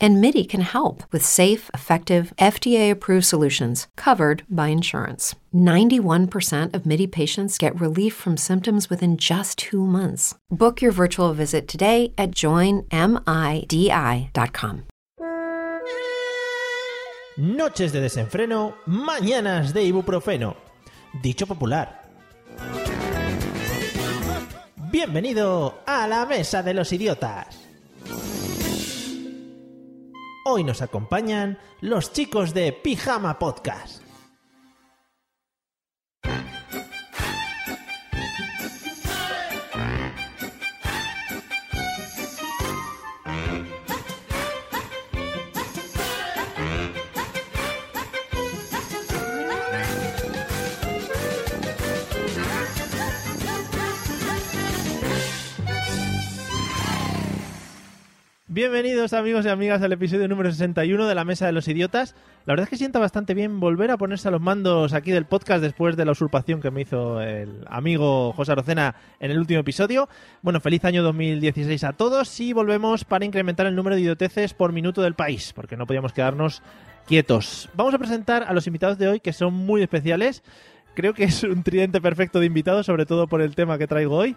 And MIDI can help with safe, effective, FDA approved solutions covered by insurance. 91% of MIDI patients get relief from symptoms within just two months. Book your virtual visit today at joinmidi.com. Noches de desenfreno, mañanas de ibuprofeno. Dicho popular. Bienvenido a la Mesa de los Idiotas. Hoy nos acompañan los chicos de Pijama Podcast. Bienvenidos amigos y amigas al episodio número 61 de la Mesa de los Idiotas. La verdad es que sienta bastante bien volver a ponerse a los mandos aquí del podcast después de la usurpación que me hizo el amigo José Arocena en el último episodio. Bueno, feliz año 2016 a todos y volvemos para incrementar el número de idioteces por minuto del país, porque no podíamos quedarnos quietos. Vamos a presentar a los invitados de hoy que son muy especiales. Creo que es un tridente perfecto de invitados, sobre todo por el tema que traigo hoy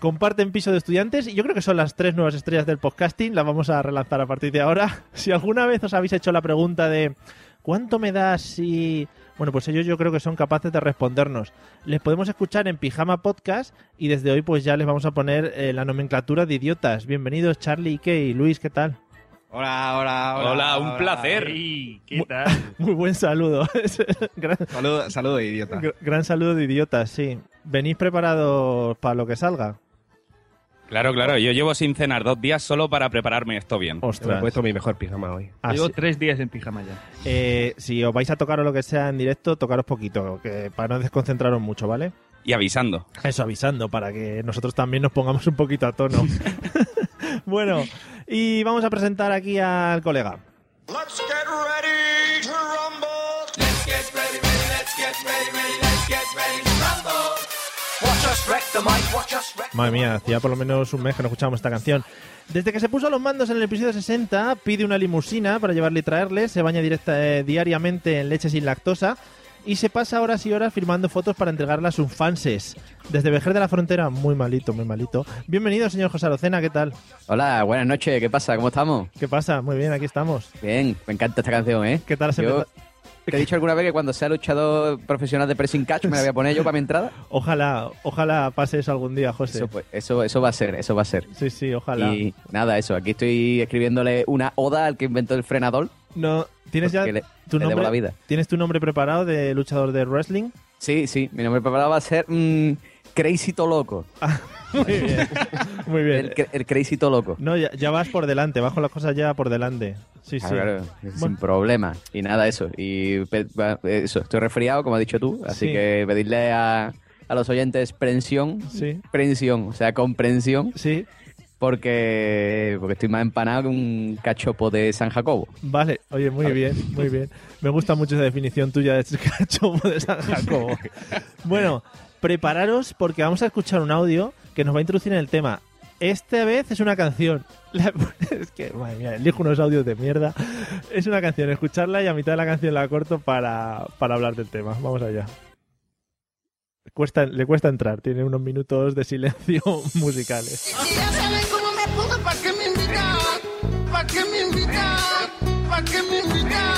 comparten piso de estudiantes y yo creo que son las tres nuevas estrellas del podcasting. Las vamos a relanzar a partir de ahora. Si alguna vez os habéis hecho la pregunta de ¿cuánto me das si... Bueno, pues ellos yo creo que son capaces de respondernos. Les podemos escuchar en Pijama Podcast y desde hoy pues ya les vamos a poner eh, la nomenclatura de idiotas. Bienvenidos Charlie, Ike y Luis, ¿qué tal? Hola, hola, hola. Hola, un placer. ¿Qué tal? Muy buen saludo. gran, Saludo, saludo de idiota. gr- gran saludo de idiotas, sí. ¿Venís preparados para lo que salga? Claro, claro. Yo llevo sin cenar dos días solo para prepararme esto bien. Me he Ostras. puesto mi mejor pijama hoy. Así- Llevo tres días en pijama ya. Eh, si os vais a tocar o lo que sea en directo, tocaros poquito, que para no desconcentraros mucho, ¿vale? Y avisando. Eso avisando, para que nosotros también nos pongamos un poquito a tono. bueno, y vamos a presentar aquí al colega. Let's get ready to Madre mía, hacía por lo menos un mes que no escuchábamos esta canción. Desde que se puso a los mandos en el episodio 60, pide una limusina para llevarle y traerle, se baña directa, eh, diariamente en leche sin lactosa y se pasa horas y horas firmando fotos para entregarlas a sus fanses. Desde Vejer de la Frontera, muy malito, muy malito. Bienvenido, señor José Arocena, ¿qué tal? Hola, buenas noches, ¿qué pasa? ¿Cómo estamos? ¿Qué pasa? Muy bien, aquí estamos. Bien, me encanta esta canción, ¿eh? ¿Qué tal Yo? Te he dicho alguna vez que cuando sea luchador profesional de pressing catch me la voy a poner yo para mi entrada. Ojalá, ojalá pase eso algún día, José. Eso, pues, eso, eso va a ser, eso va a ser. Sí, sí, ojalá. Y nada, eso, aquí estoy escribiéndole una oda al que inventó el frenador. No, ¿tienes ya le, tu le nombre? la vida. ¿Tienes tu nombre preparado de luchador de wrestling? Sí, sí, mi nombre preparado va a ser mm, Crazy To Loco. Muy bien. Muy bien. El, el Crazy Loco. No, ya, ya vas por delante, vas con las cosas ya por delante. Sí, sí. Claro, claro, sin Bueno. problema. Y nada, eso. Y eso, estoy resfriado, como has dicho tú. Así Sí. que pedirle a, a los oyentes prensión. Sí. Prensión, o sea, comprensión. Sí, Porque, porque estoy más empanado que un cachopo de San Jacobo. vale. Oye, muy bien, muy bien. Me gusta mucho esa definición tuya de cachopo de San Jacobo. Bueno, prepararos porque vamos a escuchar un audio que nos va a introducir en el tema. Esta vez es una canción. Es que, madre mía, elijo unos audios de mierda. Es una canción, escucharla y a mitad de la canción la corto para, para hablar del tema. Vamos allá. Cuesta, le cuesta entrar, tiene unos minutos de silencio musicales. Si ya saben cómo me pongo, ¿para qué me invitan? ¿Para qué me invitan? ¿Para qué me invitan?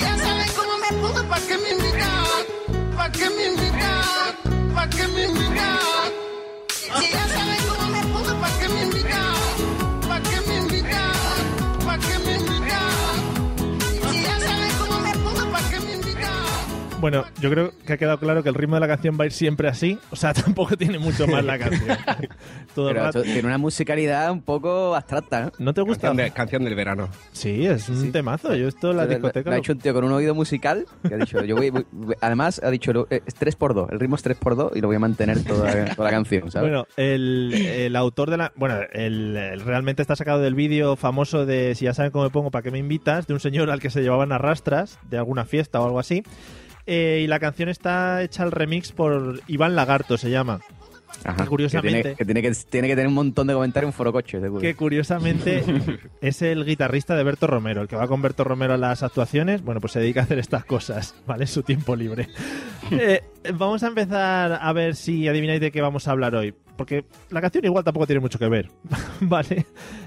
Ya saben cómo me pongo, ¿para qué me invitan? ¿Para qué me invitan? ¿Para qué me invitan? Si ya saben Bueno, yo creo que ha quedado claro que el ritmo de la canción va a ir siempre así. O sea, tampoco tiene mucho más la canción. Todo el Pero rato. tiene una musicalidad un poco abstracta, ¿no? ¿No te gusta? Canción, de- canción del verano. Sí, es un Sí. temazo. Yo esto en la Lo- lo- discoteca... Lo ha hecho un tío con un oído musical que ha dicho, yo voy, voy- voy- además ha dicho, eh, es 3x2, el ritmo es 3x2 y lo voy a mantener toda, toda la canción, ¿sabes? Bueno, el, el autor de la... Bueno, el, el- realmente está sacado del vídeo famoso de Si ya saben cómo me pongo, ¿para qué me invitas? De un señor al que se llevaban a rastras de alguna fiesta o algo así. Eh, y la canción está hecha al remix por Iván Lagarto, se llama. Ajá, que curiosamente- Que tiene que, tiene que tiene que tener un montón de comentarios en Foro Coche, seguro. Que curiosamente es el guitarrista de Berto Romero, el que va con Berto Romero a las actuaciones. Bueno, pues se dedica a hacer estas cosas, ¿vale? Su tiempo libre. Eh, vamos a empezar a ver si adivináis de qué vamos a hablar hoy. Porque la canción igual tampoco tiene mucho que ver, ¿vale?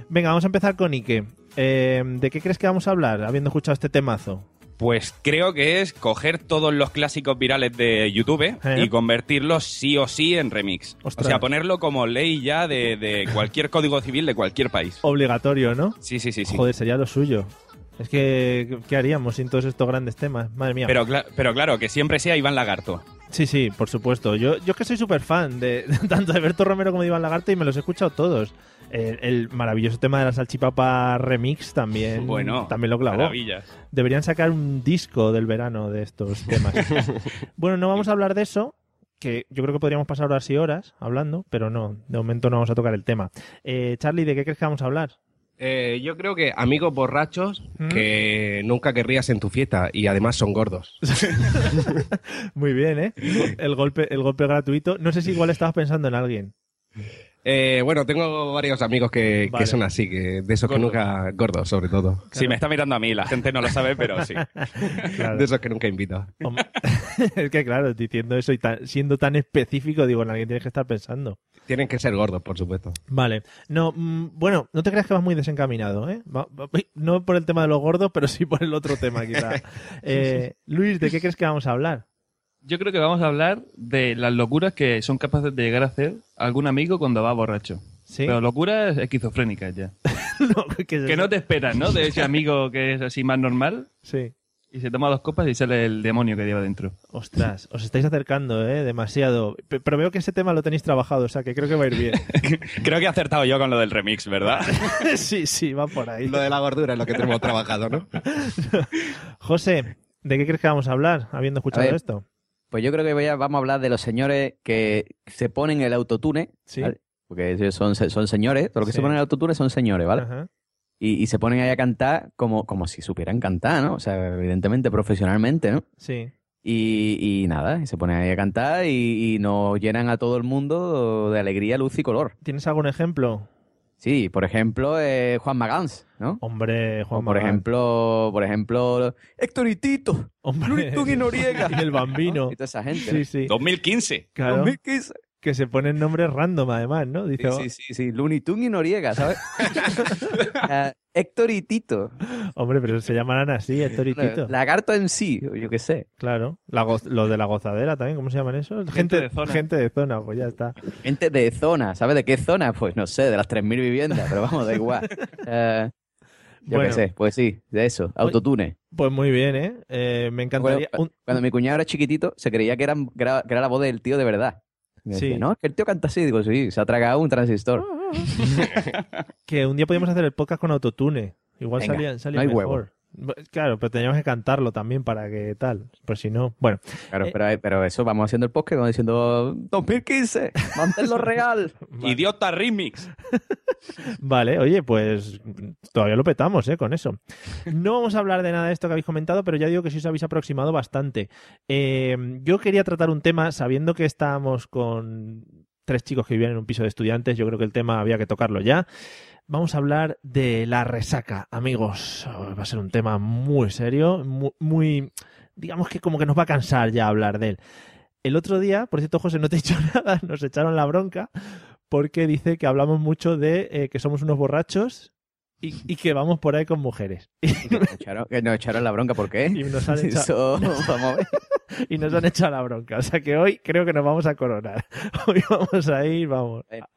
Venga, vamos a empezar con Ike. Eh, ¿De qué crees que vamos a hablar habiendo escuchado este temazo? Pues creo que es coger todos los clásicos virales de YouTube ¿Eh? y convertirlos sí o sí en remix. Ostras. O sea, ponerlo como ley ya de, de cualquier código civil de cualquier país. Obligatorio, ¿no? Sí, sí, sí, sí. Joder, sería lo suyo. Es que, ¿qué haríamos sin todos estos grandes temas? Madre mía. Pero, cla- pero claro, que siempre sea Iván Lagarto. Sí, sí, por supuesto. Yo, yo es que soy súper fan de tanto de Berto Romero como de Iván Lagarto y me los he escuchado todos. El, el maravilloso tema de la salchipapa remix también, Bueno, también lo clavó. maravillas. Deberían sacar un disco del verano de estos temas. bueno, no vamos a hablar de eso, que yo creo que podríamos pasar horas y horas hablando, pero no, de momento no vamos a tocar el tema. Eh, Charlie, ¿de qué crees que vamos a hablar? Eh, yo creo que amigos borrachos ¿Mm? que nunca querrías en tu fiesta y además son gordos. Muy bien, ¿eh? El golpe, el golpe gratuito. No sé si igual estabas pensando en alguien. Eh, bueno, tengo varios amigos que, son así, que de esos que nunca... Gordos, sobre todo. Sí, me está mirando a mí, la gente no lo sabe, pero sí. Claro. De esos que nunca invito. Es que claro, diciendo eso y tan- siendo tan específico, digo, en alguien tienes que estar pensando. Tienen que ser gordos, por supuesto. Vale. No, mm, bueno, no te creas que vas muy desencaminado, ¿eh? Va- va- no por el tema de los gordos, pero sí por el otro tema, quizá. Eh, Luis, ¿de qué crees que vamos a hablar? Yo creo que vamos a hablar de las locuras que son capaces de llegar a hacer algún amigo cuando va borracho. ¿Sí? Pero locuras esquizofrénicas ya. No, ¿qué es Que no te esperas, ¿no? De ese amigo que es así más normal Sí. y se toma dos copas y sale el demonio que lleva dentro. Ostras, os estáis acercando, ¿eh? Demasiado. Pe- Pero veo que ese tema lo tenéis trabajado, o sea que creo que va a ir bien. Creo que he acertado yo con lo del remix, ¿verdad? sí, sí, va por ahí. Lo de la gordura es lo que tenemos trabajado, ¿no? José, ¿de qué crees que vamos a hablar habiendo escuchado ver. esto? Pues yo creo que vamos a hablar de los señores que se ponen el autotune, Sí. ¿vale? Porque son, son señores, todo lo que Sí. se ponen el autotune son señores, ¿vale? Ajá. Y, y se ponen ahí a cantar como, como si supieran cantar, ¿no? O sea, evidentemente, profesionalmente, ¿no? Sí. Y, y nada, se ponen ahí a cantar y, y nos llenan a todo el mundo de alegría, luz y color. ¿Tienes algún ejemplo? Sí, por ejemplo, eh, Juan Magans, ¿no? Hombre, Juan O por Magán. ejemplo, por ejemplo, Héctor y Tito, Hombre. Luis y Noriega. Y el bambino. Y toda esa gente. Sí, sí. 2015. Claro. 2015. Que se ponen nombres random, además, ¿no? Dice, Sí, sí, sí, sí. Looney Tunes y Noriega, ¿sabes? Ah, Héctor y Tito. "Oh, hombre, pero se llamarán así, Héctor y Tito. Lagarto en sí, yo qué sé. Claro. La los de la gozadera también, ¿cómo se llaman esos? Gente, de zona. Gente de zona, pues ya está. Gente de zona, ¿sabes de qué zona? Pues no sé, de las 3.000 viviendas, pero vamos, da igual. Eh, yo Bueno. qué sé, pues sí, de eso, autotune. Pues muy bien, ¿eh? Eh, me encantaría... Bueno, un- Cuando mi cuñado era chiquitito, se creía que era la voz del tío de verdad. Me Sí. decía, no, es que el tío canta así. Digo, sí, se ha tragado un transistor. que un día podíamos hacer el podcast con autotune. Igual Venga, salía, salía no hay mejor. Bu- Claro, pero teníamos que cantarlo también para que tal. Pues si no, bueno. Claro, Eh. pero, pero eso, vamos haciendo el podcast, vamos diciendo 2015, manténlo real. Idiota remix. Vale, oye, pues todavía lo petamos, ¿eh? Con eso. No vamos a hablar de nada de esto que habéis comentado, pero ya digo que sí os habéis aproximado bastante. Eh, yo quería tratar un tema, sabiendo que estábamos con tres chicos que vivían en un piso de estudiantes, yo creo que el tema había que tocarlo ya. Vamos a hablar de la resaca, amigos. Va a ser un tema muy serio, mu- muy, digamos que como que nos va a cansar ya hablar de él. El otro día, por cierto, José, no te he dicho nada, nos echaron la bronca porque dice que hablamos mucho de eh, que somos unos borrachos y, y que vamos por ahí con mujeres. Y, Que nos echaron, que nos echaron la bronca, ¿por qué? y nos han echado, y nos han echado la bronca. O sea que hoy creo que nos vamos a coronar. Hoy vamos a ir, vamos. Bueno.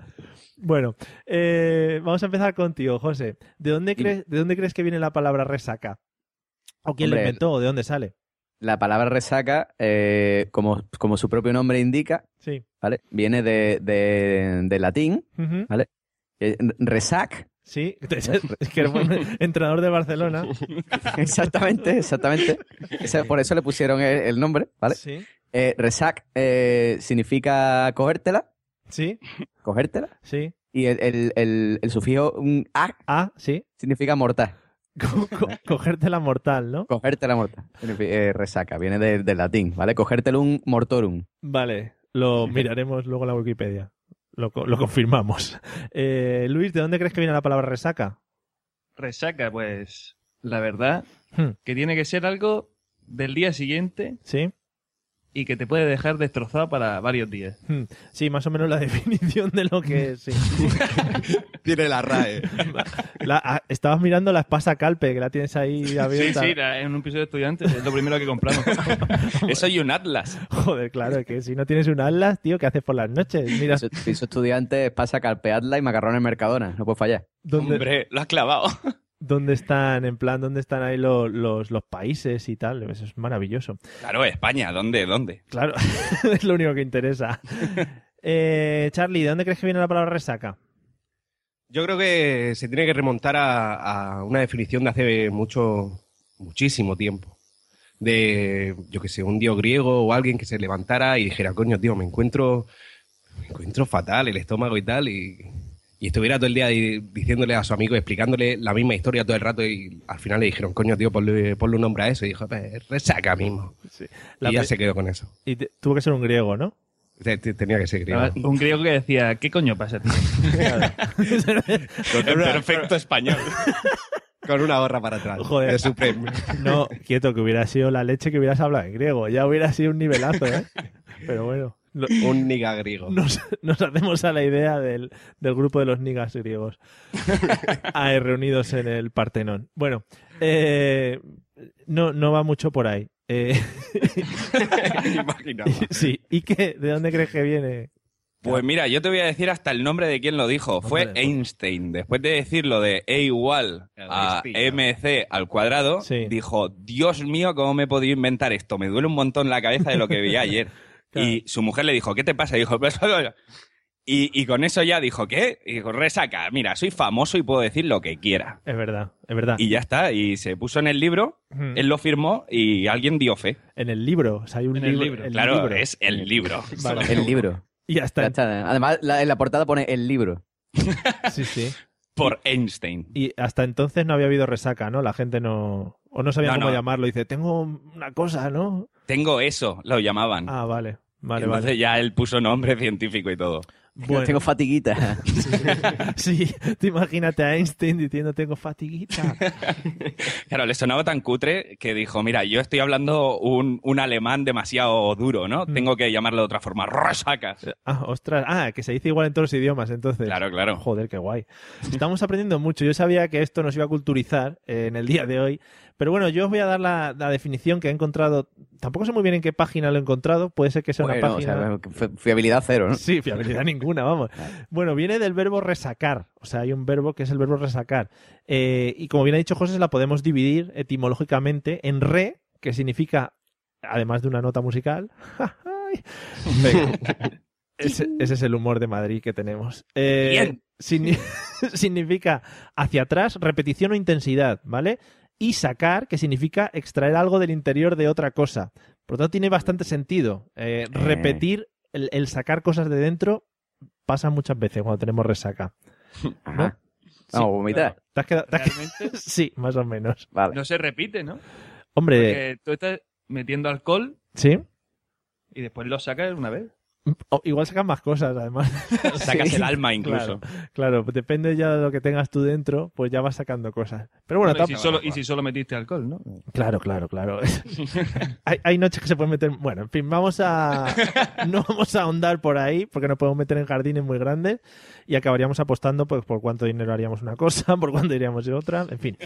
Bueno, eh, vamos a empezar contigo, José. ¿De dónde, crees, ¿De dónde crees que viene la palabra resaca? ¿O quién la Hombre, inventó o de dónde sale? la palabra resaca, eh, como, como su propio nombre indica, Sí. ¿vale? Viene de, de- latín. ¿vale? Eh, Resac, Sí, es que era un entrenador de Barcelona. exactamente, exactamente. Por eso le pusieron el, el nombre, ¿vale? Sí, Eh, resac eh, significa cogértela, sí, cogértela, sí. y el, el, el, el sufijo un a Ah, sí. significa mortal. Co- co- cogerte la mortal, ¿no? Cogértela mortal. Eh, resaca, viene de- del latín, ¿vale? Cogértelo un mortorum. Vale, lo miraremos luego en la Wikipedia. Lo, lo confirmamos. Eh, Luis, ¿de dónde crees que viene la palabra resaca? Resaca, pues la verdad Hmm. que tiene que ser algo del día siguiente ¿Sí? Y que te puede dejar destrozado para varios días. Hmm. Sí, más o menos la definición de lo que es. sí. Tiene la RAE. La- ah, estabas mirando la espasa calpe, que la tienes ahí Sí, abierta. sí, la- en un piso de estudiantes es lo primero que compramos. Eso y un atlas. Joder, claro, es que si no tienes un atlas, tío, ¿qué haces por las noches? Mira, Piso, piso estudiante pasa carpeadla y macarrones Mercadona. No puede fallar. ¿dónde, Hombre, lo has clavado. Dónde están, en plan, dónde están ahí lo- los, los países y tal. Eso es maravilloso. Claro, España, ¿dónde? ¿Dónde? Claro, es lo único que interesa. Eh, Charlie, ¿de dónde crees que viene la palabra resaca? Yo creo que se tiene que remontar a, a una definición de hace mucho, muchísimo tiempo. De, yo que sé, un dios griego o alguien que se levantara y dijera, coño, tío, me encuentro, me encuentro fatal el estómago y tal, y, y estuviera todo el día di- diciéndole a su amigo, explicándole la misma historia todo el rato, y al final le dijeron, coño, tío, ponle, ponle un nombre a eso, y dijo, pues, resaca mismo. Y ya se quedó con eso. Y te- tuvo que ser un griego, ¿no? Te- te- Tenía que ser griego. Un griego que decía, ¿qué coño pasa, tío? Con el perfecto español. Con una gorra para atrás. Joder. De Supreme. No, quieto, que hubiera sido la leche que hubieras hablado en griego. Ya hubiera sido un nivelazo, ¿eh? Pero bueno, no- un niga griego. nos, nos hacemos a la idea del, del grupo de los nigas griegos ahí reunidos en el Partenón. Bueno, eh, no, no va mucho por ahí. Eh, Imaginaba. sí, ¿y qué? ¿De dónde crees que viene? Pues mira, yo te voy a decir hasta el nombre de quien lo dijo. Fue Einstein. Después de decirlo de E igual a mc al cuadrado, Sí. dijo, Dios mío, ¿cómo me he podido inventar esto? Me duele un montón la cabeza de lo que vi ayer. Claro. Y su mujer le dijo, ¿qué te pasa? Y dijo, "Pues, y, y con eso ya dijo, ¿qué? Y dijo, resaca, mira, soy famoso y puedo decir lo que quiera. Es verdad, es verdad. Y ya está, y se puso en el libro, Mm. él lo firmó y alguien dio fe. En el libro, o sea, hay un En el libro. libro. el claro, libro. es el libro. Vale. El libro. Y ya está. Ya está. Además, la- en la portada pone el libro. Sí, sí. Por Einstein. Y hasta entonces no había habido resaca, ¿no? La gente no... O no sabía No, cómo no. llamarlo. Dice, tengo una cosa, ¿no? Tengo eso, lo llamaban. Ah, vale. Vale, Entonces vale. ya él puso nombre científico y todo. Bueno, Tengo fatiguita. sí, tú imagínate a Einstein diciendo tengo fatiguita. Claro, le sonaba tan cutre que dijo, mira, yo estoy hablando un, un alemán demasiado duro, ¿no? Mm. Tengo que llamarlo de otra forma. Resaca. Ah, ostras. Ah, que se dice igual en todos los idiomas, entonces. Claro, claro. Joder, qué guay. Estamos aprendiendo mucho. Yo sabía que esto nos iba a culturizar eh, en el día de hoy. Pero bueno, yo os voy a dar la, la definición que he encontrado. Tampoco sé muy bien en qué página lo he encontrado. Puede ser que sea Bueno, una o página. sea, fi- fiabilidad cero, ¿no? Sí, fiabilidad ninguna, vamos. Bueno, viene del verbo resacar. O sea, hay un verbo que es el verbo resacar. Eh, y como bien ha dicho José, la podemos dividir etimológicamente en re, que significa, además de una nota musical. Ese, ese es el humor de Madrid que tenemos. Eh, Bien. signi- significa hacia atrás, repetición o intensidad, ¿vale? Y sacar, que significa extraer algo del interior de otra cosa. Por lo tanto, tiene bastante sentido. Eh, repetir, el, el sacar cosas de dentro, pasa muchas veces cuando tenemos resaca. Ajá. Vamos, vomitar. ¿Te has quedado- te has quedado- Realmente Sí, más o menos. Vale. no se repite, ¿no? Hombre, Porque tú estás metiendo alcohol ¿sí? y después lo sacas una vez. O- igual sacan más cosas, además. Sacas Sí. el alma incluso. Claro, depende ya de lo que tengas tú dentro, pues ya vas sacando cosas. Pero bueno, Hombre, y, si tam- solo, y si solo metiste alcohol, ¿no? Claro, claro, claro. hay, hay noches que se pueden meter. Bueno, en fin, vamos a. No vamos a ahondar por ahí, porque nos podemos meter en jardines muy grandes y acabaríamos apostando pues, por cuánto dinero haríamos una cosa, por cuánto iríamos de otra, en fin.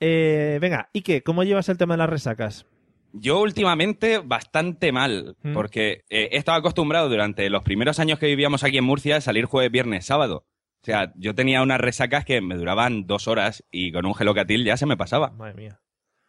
Eh, venga, ¿y qué? ¿Cómo llevas el tema de las resacas? Yo últimamente bastante mal, Mm. porque eh, he estado acostumbrado durante los primeros años que vivíamos aquí en Murcia a salir jueves, viernes, sábado. O sea, yo tenía unas resacas que me duraban dos horas y con un gelocatil ya se me pasaba. Madre mía.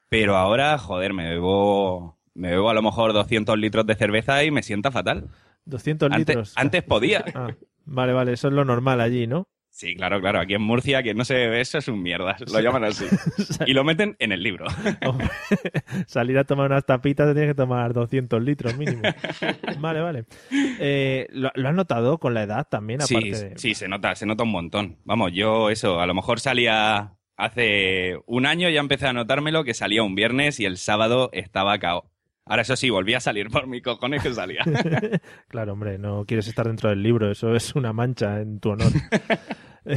Pero ahora, joder, me bebo me bebo a lo mejor 200 litros de cerveza y me sienta fatal. 200 Antes, litros. antes podía. Ah, vale, vale, eso es lo normal allí, ¿no? Sí, claro, claro. Aquí en Murcia, quien no se bebe eso es un mierda. Lo llaman así. Y lo meten en el libro. Hombre, salir a tomar unas tapitas te tienes que tomar 200 litros mínimo. Vale, vale. Eh, ¿lo, lo has notado con la edad también? Sí, Aparte de... sí, se nota, se nota un montón. Vamos, yo eso, a lo mejor salía hace un año, ya empecé a notármelo, que salía un viernes y el sábado estaba cao. Ahora eso sí, volví a salir por mis cojones que salía. Claro, hombre, no quieres estar dentro del libro, eso es una mancha en tu honor.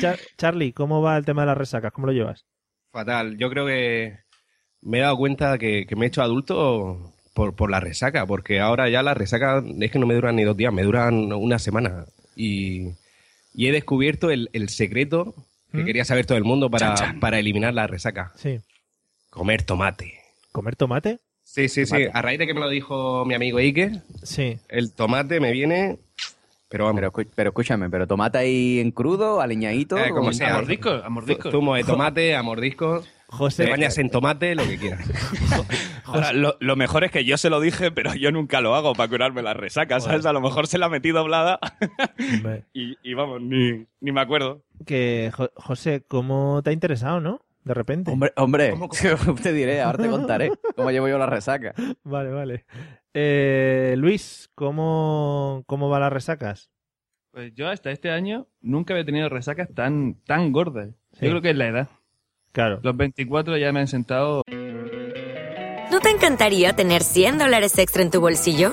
Char- Charlie, ¿cómo va el tema de las resacas? ¿Cómo lo llevas? Fatal. Yo creo que me he dado cuenta que, que me he hecho adulto por, por la resaca, porque ahora ya la resaca es que no me duran ni dos días, me duran una semana. Y, y he descubierto el, el secreto que ¿Mm? quería saber todo el mundo para, Chan, chan. para eliminar la resaca. Sí. Comer tomate. ¿Comer tomate? Sí, sí, sí. A raíz de que me lo dijo mi amigo Ike, Sí. el tomate me viene... Pero vamos, Pero, escúchame, ¿pero tomate ahí en crudo, aliñadito? Eh, como sea. A mordiscos, a mordiscos. zumo de tomate, a mordiscos, José, te bañas en tomate, lo que quieras. Ahora, lo, lo mejor es que yo se lo dije, pero yo nunca lo hago para curarme la resaca, ¿sabes? A lo mejor se la metí doblada y, y vamos, ni, ni me acuerdo. que Jo- José, ¿cómo te ha interesado, no? De repente. Hombre, hombre, te diré, ahora te contaré cómo llevo yo la resaca. Vale, vale. Eh, Luis, ¿cómo, ¿cómo va las resacas? Pues yo hasta este año nunca había tenido resacas tan, tan gordas. Sí. Yo creo que es la edad. Claro. Los 24 ya me han sentado ¿No te encantaría tener 100 dólares extra en tu bolsillo?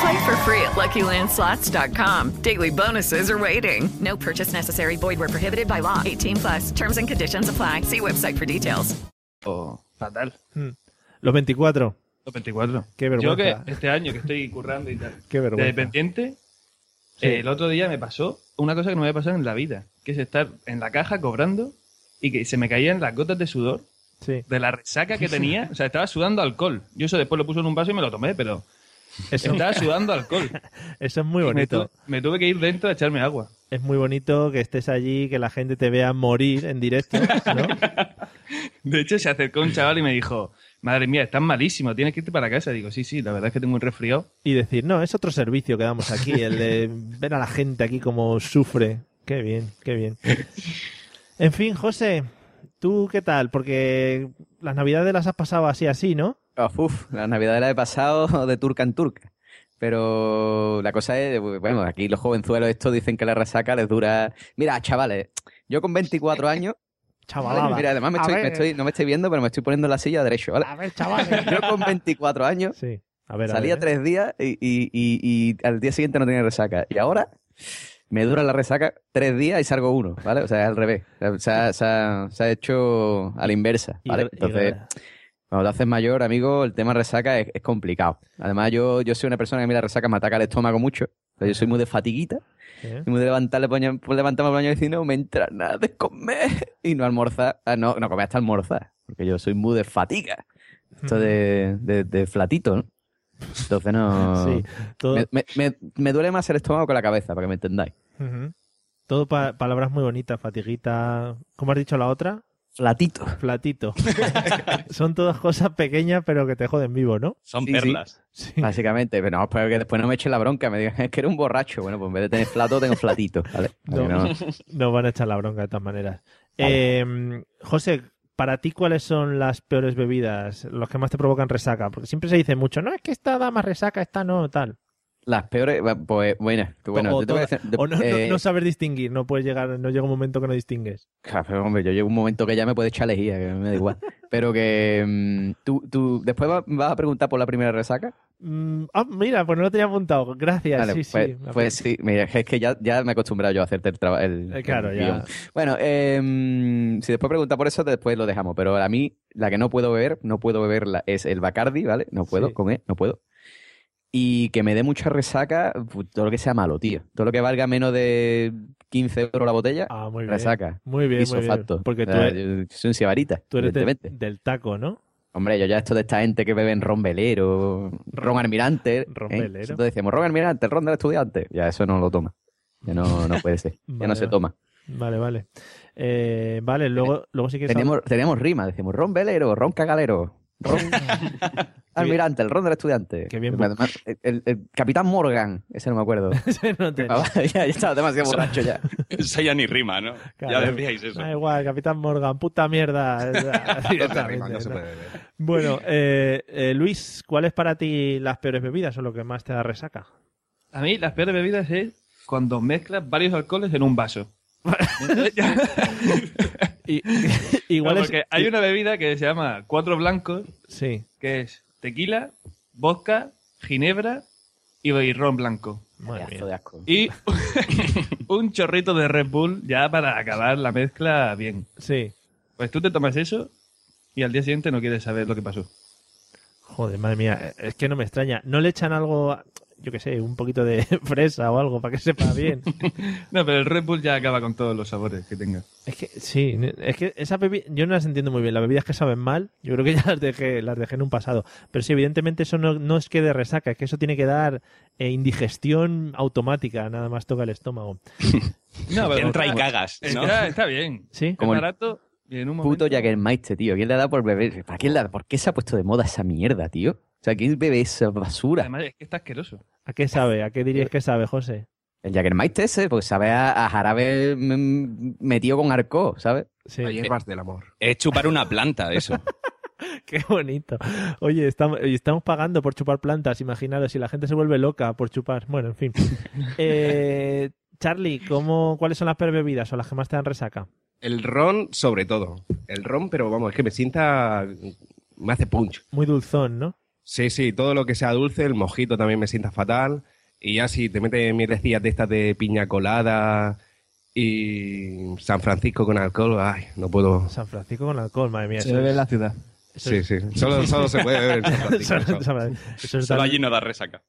Play for free at LuckyLandSlots.com. Daily bonuses are waiting. No purchase necessary. Void where prohibited by law. 18 plus. Terms and conditions apply. See website for details. fatal. Los 24. Los 24. Qué Yo vergüenza. que este año que estoy currando y tal. Qué vergüenza. De dependiente, Sí. eh, el otro día me pasó una cosa que no me había pasado en la vida, que es estar en la caja cobrando y que se me caían las gotas de sudor Sí. de la resaca que tenía. O sea, estaba sudando alcohol. Yo eso después lo puse en un vaso y me lo tomé, pero Eso, estaba sudando alcohol. eso es muy me, bonito. tu- me tuve que ir dentro a echarme agua. Es muy bonito que estés allí, que la gente te vea morir en directo, ¿no? De hecho, se acercó un chaval y me dijo, madre mía, estás malísimo, tienes que irte para casa. Digo, sí, sí, la verdad es que tengo un resfriado. Y decir, no, es otro servicio que damos aquí, el de ver a la gente aquí como sufre. Qué bien, qué bien. En fin, José, ¿tú qué tal? Porque las navidades las has pasado así, así, ¿no? Uf, uf, la Navidad la he pasado de turca en turca. Pero la cosa es, bueno, aquí los jovenzuelos estos dicen que la resaca les dura... Mira, chavales, yo con 24 años... Chavalada. Mira, además me estoy, ver. me estoy- no me estoy viendo, pero me estoy poniendo en la silla derecho, ¿vale? A ver, chavales. Yo con 24 años Sí, a ver, a salía ver, ¿eh? tres días y, y- y- y al día siguiente no tenía resaca. Y ahora me dura la resaca tres días y salgo uno, ¿vale? O sea, es al revés. O sea, se ha, se ha hecho a la inversa, ¿vale? Entonces, cuando te haces mayor, amigo, el tema resaca es, es complicado. Además, yo, yo soy una persona que a mí la resaca me ataca el estómago mucho. O sea, yo soy muy de fatiguita. ¿eh? Y muy de levantarle, poña- pues levantarme por y decir, no me entra nada de comer. Y no almorzar. Ah, no, no comer hasta almorzar. Porque yo soy muy de fatiga. Esto de, de, de flatito, ¿no? Entonces no... Sí, todo, Me, me- me- me duele más el estómago que la cabeza, para que me entendáis. Todo pa- palabras muy bonitas, fatiguita. ¿Cómo has dicho la otra? Flatito. Flatito. Son todas cosas pequeñas, pero que te joden vivo, ¿no? Son Sí, perlas. Sí. Básicamente, pero no, espero que después no me echen la bronca, me digan, es que eres un borracho. Bueno, pues en vez de tener flato, tengo flatito, ¿vale? No, que no- no van a echar la bronca de todas maneras. Eh, José, para ti, ¿cuáles son las peores bebidas? Los que más te provocan resaca. Porque siempre se dice mucho, no, es que esta da más resaca, esta no, tal. Las peores, pues bueno, bueno, o, yo te voy a toda- decir- o no, no- eh, no saber distinguir, no puedes llegar, no llega un momento que no distingues. Pero, hombre, yo llego un momento que ya me puede echar lejía, que me da igual. Pero que mm, tú, tú después va- vas a preguntar por la primera resaca. Mm, ah, mira, pues no lo tenía apuntado. Gracias, Vale, sí, pues, sí. pues sí, mira, es que ya, ya me he acostumbrado yo a hacerte el trabajo. Eh, claro, ya. Bueno, eh, mm, si después pregunta por eso, después lo dejamos. Pero a mí, la que no puedo beber, no puedo beberla, es el Bacardi, ¿vale? No puedo Sí. comer, no puedo. Y que me dé mucha resaca, pu- todo lo que sea malo, tío. Todo lo que valga menos de 15 euros la botella, Ah, muy bien. resaca. Muy bien, muy bien. Porque tú O sea, eres- yo soy un cibarita, Tú eres del taco, ¿no? Hombre, yo ya esto de esta gente que beben ron velero, ron almirante. Ron ¿eh? velero. Nosotros decíamos ron almirante, el ron del estudiante. Ya eso no lo toma. Ya no, no puede ser. Ya no se toma. Vale, vale. Eh, vale, luego, luego sí que Teníamos, teníamos rima, decimos ron velero, ron cagalero, ron almirante, el ron del estudiante. Qué bien. El, el- el Capitán Morgan, ese no me acuerdo. no te- ya, ya estaba demasiado borracho ya. Eso ya ni rima, ¿no? Claro. Ya decíais eso. Da igual, Capitán Morgan, puta mierda. Bueno, eh, eh, Luis, ¿cuáles para ti las peores bebidas o lo que más te da resaca? A mí las peores bebidas es cuando mezclas varios alcoholes en un vaso. Y, igual No, es. porque hay una bebida que se llama Cuatro Blancos, Sí, que es tequila, vodka, ginebra y ron blanco. de asco. Y un chorrito de Red Bull ya para acabar la mezcla bien. Sí. Pues tú te tomas eso y al día siguiente no quieres saber lo que pasó. Joder, madre mía, es que no me extraña. ¿No le echan algo, yo qué sé, un poquito de fresa o algo para que sepa bien? No, pero el Red Bull ya acaba con todos los sabores que tenga. Es que sí, es que esa bebida, yo no las entiendo muy bien. Las bebidas que saben mal, yo creo que ya las dejé, las dejé en un pasado. Pero sí, evidentemente eso no, no es que de resaca, es que eso tiene que dar eh, indigestión automática, nada más toca el estómago. No, Que pero entra y cagas, ¿no? Está, está bien. ¿Sí? Como barato y en un momento... Puto Jägermeister, tío. ¿Quién le da por beber? ¿Para quién le da? ¿Por qué se ha puesto de moda esa mierda, tío? O sea, ¿quién bebe esa basura? Además es que está asqueroso. ¿A qué sabe? ¿A qué dirías que sabe, José? El Jägermeister ese, pues sabe a, a jarabe mm, metido con arco, ¿sabes? Sí. Hierbas del amor. Es chupar una planta, eso. Qué bonito. Oye, estamos, y estamos pagando por chupar plantas, imaginaros, si la gente se vuelve loca por chupar. Bueno, en fin. Eh, Charlie, ¿cómo, ¿cuáles son las peores bebidas o las que más te dan resaca? El ron, sobre todo. El ron, pero vamos, es que me sienta. Me hace punch. Muy dulzón, ¿no? Sí, sí, todo lo que sea dulce, el mojito también me sienta fatal. Y ya si te metes mierdecillas de estas de piña colada y San Francisco con alcohol, ay, no puedo. San Francisco con alcohol, madre mía. Se bebe es- en la ciudad. eso Sí, es- sí. Solo, solo se puede beber en San Francisco. Eso- eso. eso es Solo darle, allí no da resaca.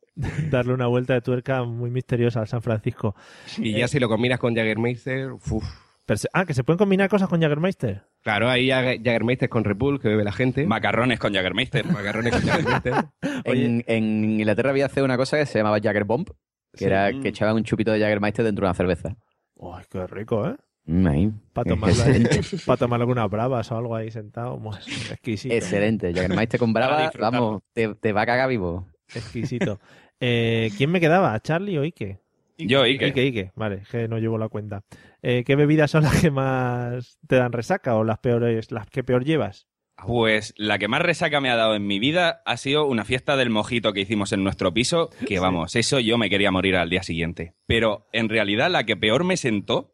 darle una vuelta de tuerca muy misteriosa al San Francisco. Y ya si lo combinas con Jägermeister, uf. Ah, que se pueden combinar cosas con Jägermeister. Claro, ahí Jäger- Jägermeister con Red Bull, que bebe la gente. Macarrones con Jägermeister. Macarrones con Jägermeister. En, en Inglaterra había hacer una cosa que se llamaba Jagger Bomb, que Sí. era que echaban un chupito de Jägermeister dentro de una cerveza. Uy, qué rico, ¿eh? Mm, ahí. Para tomarlo, ahí- Excelente. pa' tomarlo con unas bravas o algo ahí sentado. Exquisito. Excelente. Jägermeister con Para brava, disfrutarlo. vamos, te, te va a cagar vivo. Exquisito. Eh, ¿Quién me quedaba? ¿Charlie o Ike? Yo, Ike. Ike, Ike. Vale, que no llevo la cuenta. Eh, ¿Qué bebidas son las que más te dan resaca o las peores, las que peor llevas? Pues la que más resaca me ha dado en mi vida ha sido una fiesta del mojito que hicimos en nuestro piso, que vamos, eso yo me quería morir al día siguiente. Pero en realidad la que peor me sentó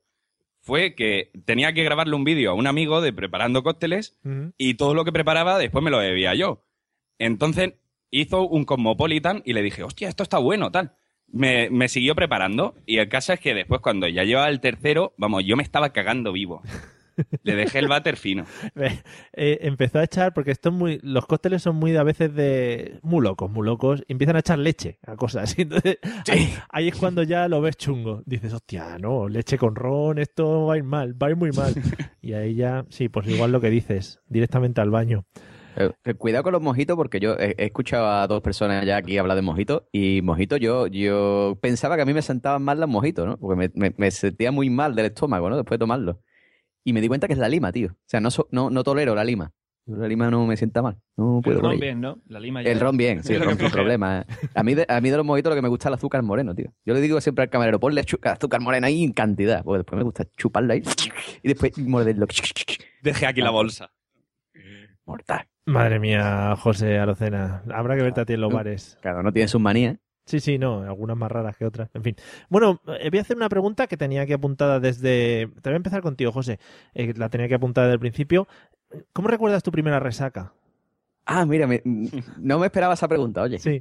fue que tenía que grabarle un vídeo a un amigo de preparando cócteles y todo lo que preparaba después me lo bebía yo. Entonces hizo un Cosmopolitan y le dije, hostia, esto está bueno, tal. Me, me siguió preparando y el caso es que después cuando ya llevaba el tercero, vamos, yo me estaba cagando vivo. Le dejé el váter fino. Eh, empezó a echar, porque esto es muy, los cócteles son muy a veces de muy locos, muy locos, y empiezan a echar leche a cosas. entonces ahí, ahí es cuando ya lo ves chungo. Dices, hostia, no, leche con ron, esto va a ir mal, va a ir muy mal. y ahí ya, sí, pues igual lo que dices, directamente al baño. Eh, eh, Cuidado con los mojitos porque yo he, he escuchado a dos personas ya aquí hablar de mojitos y mojitos yo, yo pensaba que a mí me sentaban mal los mojitos, ¿no? Porque me, me- me sentía muy mal del estómago, ¿no? Después de tomarlo. Y me di cuenta que es la lima, tío. O sea, no, so- no, no tolero la lima. La lima no me sienta mal. No puedo El ron ella. bien, ¿no? La lima ya- El ron bien, sí, el ron sin problema. ¿eh? A mí, de, a mí de los mojitos lo que me gusta es el azúcar moreno, tío. Yo le digo siempre al camarero, ponle azúcar moreno ahí en cantidad. Porque después me gusta chuparla ahí y después morderlo. Dejé aquí la bolsa. Mortal. Madre mía, José Arocena, habrá que verte a ti en los bares. Claro, no tiene sus manías. Sí, sí, no, algunas más raras que otras. En fin. Bueno, eh, voy a hacer una pregunta que tenía aquí apuntada desde. Te voy a empezar contigo, José. Eh, la tenía que apuntar desde el principio. ¿Cómo recuerdas tu primera resaca? Ah, mira, me- no me esperaba esa pregunta, oye. Sí,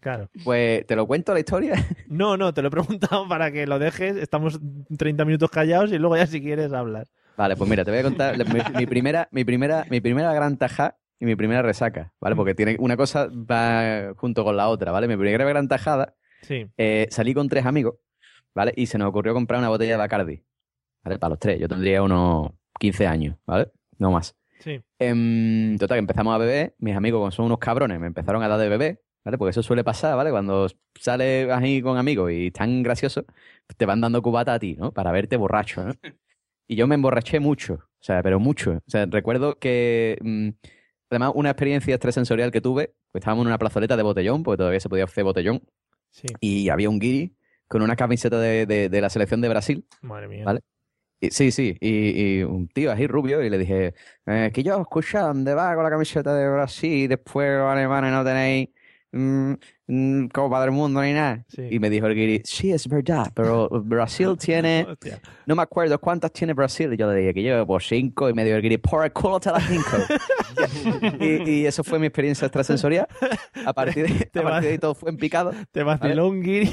claro. Pues, ¿te lo cuento la historia? No, no, te lo he preguntado para que lo dejes. Estamos 30 minutos callados y luego ya si quieres hablar. Vale, pues mira, te voy a contar mi, mi primera, mi primera, mi primera gran tajada y mi primera resaca, ¿vale? Porque tiene una cosa va junto con la otra, ¿vale? Mi primera gran tajada, Sí. eh, salí con tres amigos, ¿vale? Y se nos ocurrió comprar una botella de Bacardi, ¿vale? Para los tres. Yo tendría unos 15 años, ¿vale? No más. Sí. Em, total, que empezamos a beber. Mis amigos, como son unos cabrones, me empezaron a dar de beber, ¿vale? Porque eso suele pasar, ¿vale? Cuando sales ahí con amigos y están graciosos, te van dando cubata a ti, ¿no? Para verte borracho, ¿no? Y yo me emborraché mucho, o sea, pero mucho. O sea, recuerdo que, mm, además, una experiencia extrasensorial que tuve, pues estábamos en una plazoleta de botellón, porque todavía se podía hacer botellón, Sí. y había un guiri con una camiseta de, de- de la selección de Brasil, Madre mía. ¿vale? Y- sí, sí, y, y un tío así rubio, y le dije, eh, que yo, escucha, ¿dónde va con la camiseta de Brasil y después los alemanes no tenéis mm, mm, Copa del Mundo ni nada? Y me dijo el guiri, sí, es verdad, pero Brasil tiene, no me acuerdo cuántas tiene Brasil, y yo le dije que yo por cinco, y me dijo el guiri, por el culo te las cinco. y, y eso fue mi experiencia extrasensorial. A partir de, Te a partir de ahí todo fue en picado. Te vaciló un guiri.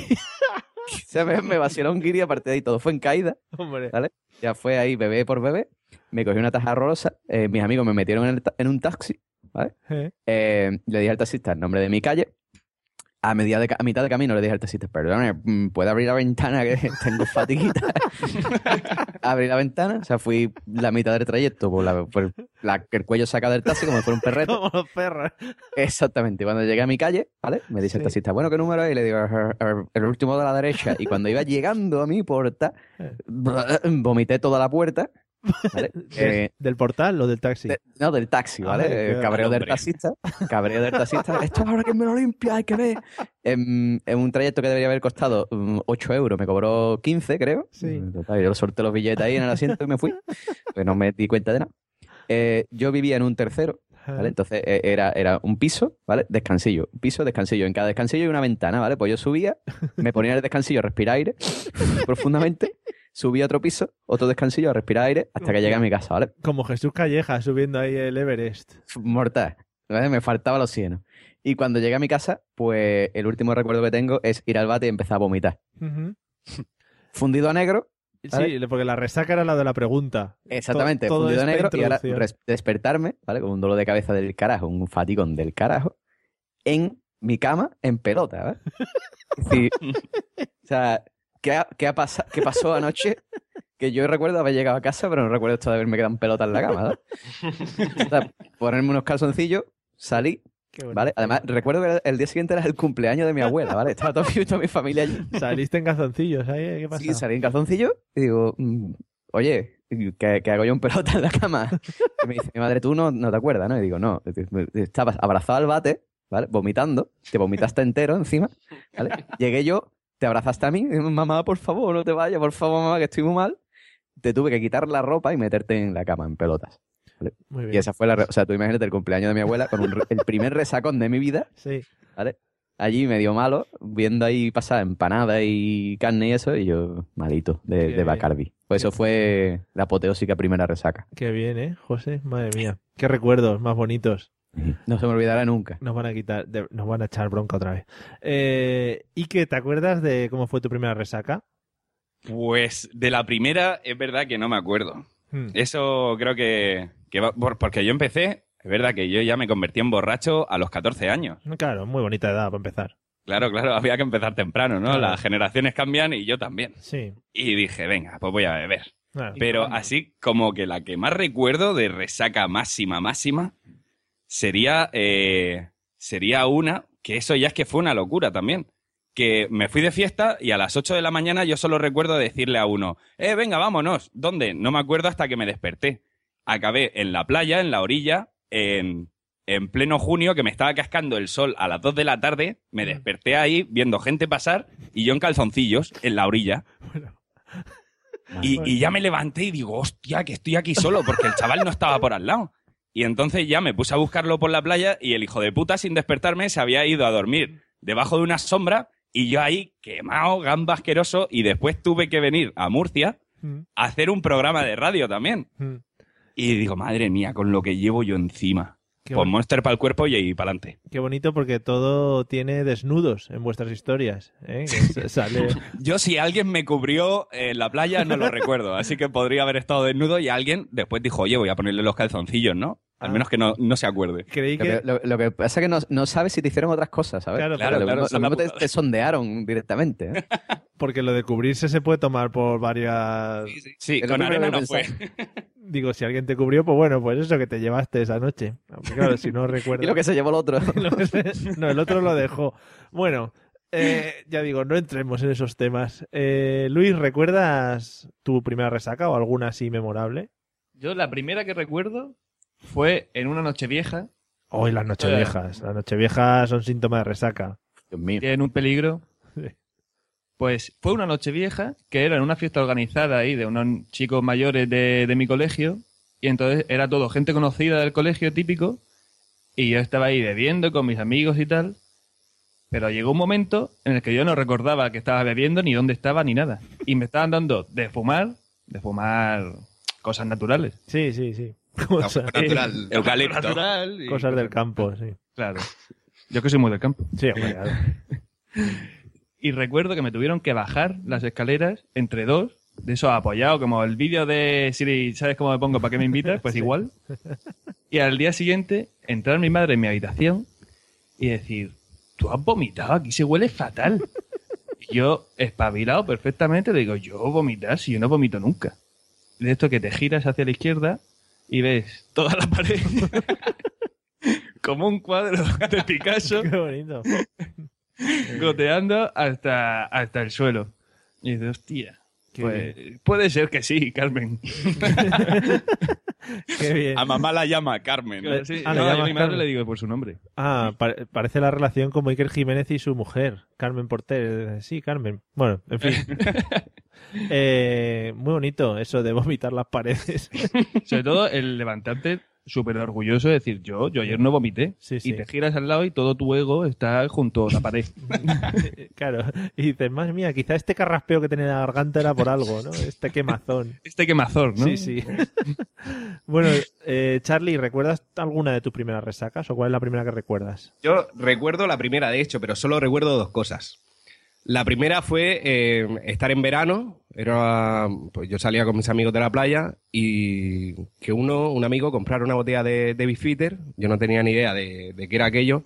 Se me, me vaciló un guiri, a partir de ahí todo fue en caída. Hombre. ¿vale? Ya fue ahí bebé por bebé. Me cogí una taja horrorosa. eh, mis amigos me metieron en, el ta- en un taxi. ¿Vale? Eh. Eh, le dije al taxista el nombre de mi calle. A, media de a mitad de camino le dije al taxista, perdone, mm, ¿puede abrir la ventana que tengo fatiguita? Abrí la ventana, o sea, fui la mitad del trayecto por, la, por la- el cuello sacado del taxi como si fuera un perrete. Como los perros. Exactamente. Cuando llegué a mi calle, ¿vale? Me dice el taxista, bueno, ¿qué número es? Y le digo, "Er, er, el último de la derecha. Y cuando iba llegando a mi puerta, vomité toda la puerta. ¿Vale? Eh, ¿Del portal o del taxi? de- no, del taxi, ¿vale? Qué Eh, cabreo del taxista. Cabreo del taxista. Esto ahora que me lo limpia, hay que ver. En, en un trayecto que debería haber costado mm, 8 euros, me cobró 15, creo. Sí. Mm, yo solté los billetes ahí en el asiento y me fui. Pues no me di cuenta de nada. Eh, yo vivía en un tercero, ¿vale? Entonces eh, era, era un piso, ¿vale? Descansillo. Un piso, descansillo. En cada descansillo hay una ventana, ¿vale? Pues yo subía, me ponía en el descansillo a respirar aire profundamente, subía a otro piso, otro descansillo a respirar aire hasta que llegué a mi casa, ¿vale? Como Jesús Calleja subiendo ahí el Everest. Mortal. ¿vale? Me faltaba el oxígeno. Y cuando llegué a mi casa, pues el último recuerdo que tengo es ir al bate y empezar a vomitar. Fundido a negro. ¿vale? Sí, porque la resaca era la de la pregunta. Exactamente, todo fundido a negro y ahora despertarme, ¿vale? Con un dolor de cabeza del carajo, un fatigón del carajo, en mi cama en pelota, ¿vale? Sí. o sea, ¿qué, ha- qué, ha pasa- qué pasó anoche? Que yo recuerdo haber llegado a casa, pero no recuerdo esto de haberme quedado en pelota en la cama. O sea, ponerme unos calzoncillos, salí, ¿vale? Además, recuerdo que el día siguiente era el cumpleaños de mi abuela, ¿vale? Estaba todo, toda mi familia allí. Saliste en calzoncillos, ¿eh? ¿qué pasa? Sí, salí en calzoncillo y digo, mm, oye, ¿qué, qué hago yo en pelota en la cama? Y me dice, mi madre, tú no, no te acuerdas, ¿no? Y digo, no, estabas abrazado al bate, ¿vale? Vomitando, te vomitaste entero encima, ¿vale? Llegué yo, te abrazaste a mí, y mamá, por favor, no te vayas, por favor, mamá, que estoy muy mal. Te tuve que quitar la ropa y meterte en la cama en pelotas. ¿vale? Muy Y bien. esa fue la... O sea, tú imagínate el cumpleaños de mi abuela con un el primer resacón de mi vida, Sí. ¿vale? Allí medio malo, viendo ahí pasar empanada y carne y eso, y yo malito de, de. Bacardi. Pues eso fue la apoteósica primera resaca. Qué bien, ¿eh, José? Madre mía. Qué recuerdos más bonitos. No se me olvidará nunca. Nos van a quitar, de- nos van a echar bronca otra vez. Eh, ¿Y qué? ¿Te acuerdas de cómo fue tu primera resaca? Pues de la primera es verdad que no me acuerdo. Hmm. Eso creo que, que va- por- porque yo empecé, es verdad que yo ya me convertí en borracho a los 14 años. Claro, muy bonita edad para empezar. Claro, claro, había que empezar temprano, ¿no? Claro. Las generaciones cambian y yo también. Sí. Y dije, venga, pues voy a beber. Claro. Pero así como que la que más recuerdo de resaca máxima, máxima, sería, eh, sería una, que eso ya es que fue una locura también. Que me fui de fiesta y a las 8 de la mañana yo solo recuerdo decirle a uno, eh, venga, vámonos. ¿Dónde? No me acuerdo hasta que me desperté. Acabé en la playa, en la orilla, en, en pleno junio, que me estaba cascando el sol a las 2 de la tarde. Me desperté ahí viendo gente pasar y yo en calzoncillos en la orilla. Y, y ya me levanté y digo, hostia, que estoy aquí solo, porque el chaval no estaba por al lado. Y entonces ya me puse a buscarlo por la playa y el hijo de puta, sin despertarme, se había ido a dormir debajo de una sombra Y yo ahí quemado, gamba asqueroso, y después tuve que venir a Murcia Mm. a hacer un programa de radio también. Mm. Y digo, madre mía, con lo que llevo yo encima. Qué Pues Monster para el cuerpo y ahí para adelante. Qué bonito porque todo tiene desnudos en vuestras historias. ¿eh? Que s- sale... Yo si alguien me cubrió en la playa no lo recuerdo, así que podría haber estado desnudo y alguien después dijo, oye, voy a ponerle los calzoncillos, ¿no? Al menos que no, no se acuerde. Creí Lo que, lo- lo que pasa es que no, no sabes si te hicieron otras cosas, ¿sabes? Claro, claro, lo claro, lo te, te sondearon directamente. ¿eh? Porque lo de cubrirse se puede tomar por varias... Sí, Es lo con arena no fue. Digo, si alguien te cubrió, pues bueno, pues eso que te llevaste esa noche. Aunque claro, si no recuerdo... Y lo que se llevó el otro. No, el otro lo dejó. Bueno, eh, ya digo, no entremos en esos temas. Eh, Luis, ¿recuerdas tu primera resaca o alguna así memorable? Yo la primera que recuerdo fue en una noche vieja. Hoy las nocheviejas. Las nocheviejas son síntoma de resaca. Dios mío. Tienen un peligro. Pues fue una noche vieja que era en una fiesta organizada ahí de unos chicos mayores de, de mi colegio. Y entonces era todo gente conocida del colegio típico. Y yo estaba ahí bebiendo con mis amigos y tal. Pero llegó un momento en el que yo no recordaba que estaba bebiendo, ni dónde estaba, ni nada. Y me estaban dando de fumar, de fumar cosas naturales. Sí, sí, sí. Cosas, natural. Eucalipto. Natural y cosas del campo, sí. Claro. Yo que soy muy del campo. Sí, claro. Y recuerdo que me tuvieron que bajar las escaleras entre dos, de eso apoyado, como el vídeo de Siri, ¿sabes cómo me pongo? ¿Para qué me invitas? Pues igual. Y al día siguiente, entrar mi madre en mi habitación y decir, tú has vomitado, aquí se huele fatal. Y yo, espabilado perfectamente, le digo, yo vomitar, si yo no vomito nunca. De esto que te giras hacia la izquierda y ves toda la pared como un cuadro de Picasso Qué bonito. goteando hasta, hasta el suelo. Y dices, hostia, pues, puede ser que sí, Carmen. Qué bien. A mamá la llama Carmen. Sí, ah, no, a mi madre Carmen. le digo por su nombre. Ah, pa- parece la relación con Iker Jiménez y su mujer, Carmen Porter. Sí, Carmen. Bueno, en fin. Eh, muy bonito eso de vomitar las paredes. Sobre todo el levantarte súper orgulloso de decir, yo, yo ayer no vomité. Sí, sí. Y te giras al lado y todo tu ego está junto a la pared. claro. Y dices, más mía, quizá este carraspeo que tenía en la garganta era por algo, ¿no? Este quemazón. Este quemazor, ¿no? Sí, sí. bueno, eh, Charlie, ¿recuerdas alguna de tus primeras resacas o cuál es la primera que recuerdas? Yo recuerdo la primera, de hecho, pero solo recuerdo dos cosas. La primera fue eh, estar en verano. Era, pues yo salía con mis amigos de la playa y que uno, un amigo, comprara una botella de, de Bifitter. Yo no tenía ni idea de, de qué era aquello.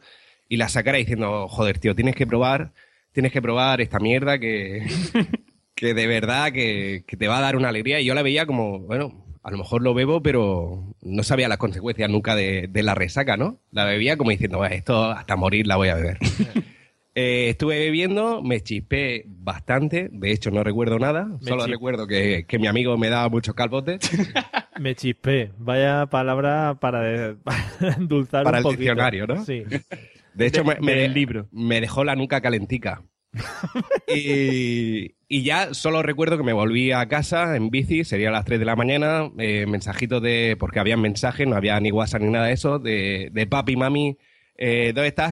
Y la sacara diciendo, joder, tío, tienes que probar, tienes que probar esta mierda que, que de verdad que, que te va a dar una alegría. Y yo la veía como, bueno, a lo mejor lo bebo, pero no sabía las consecuencias nunca de, de la resaca, ¿no? La bebía como diciendo, "Bueno, esto hasta morir la voy a beber. Eh, estuve bebiendo, me chispé bastante, de hecho no recuerdo nada, Me solo recuerdo que, que mi amigo me daba muchos calpotes Me chispé. Vaya palabra para, de- para endulzar para un el poquito. diccionario, ¿no? Sí. De hecho, De- me, me- del libro. me dejó la nuca calentica. y, y ya solo recuerdo que me volví a casa en bici, sería a las 3 de la mañana, eh, mensajitos de, porque había mensajes, no había ni WhatsApp ni nada de eso, de, de papi, mami, eh, ¿dónde estás?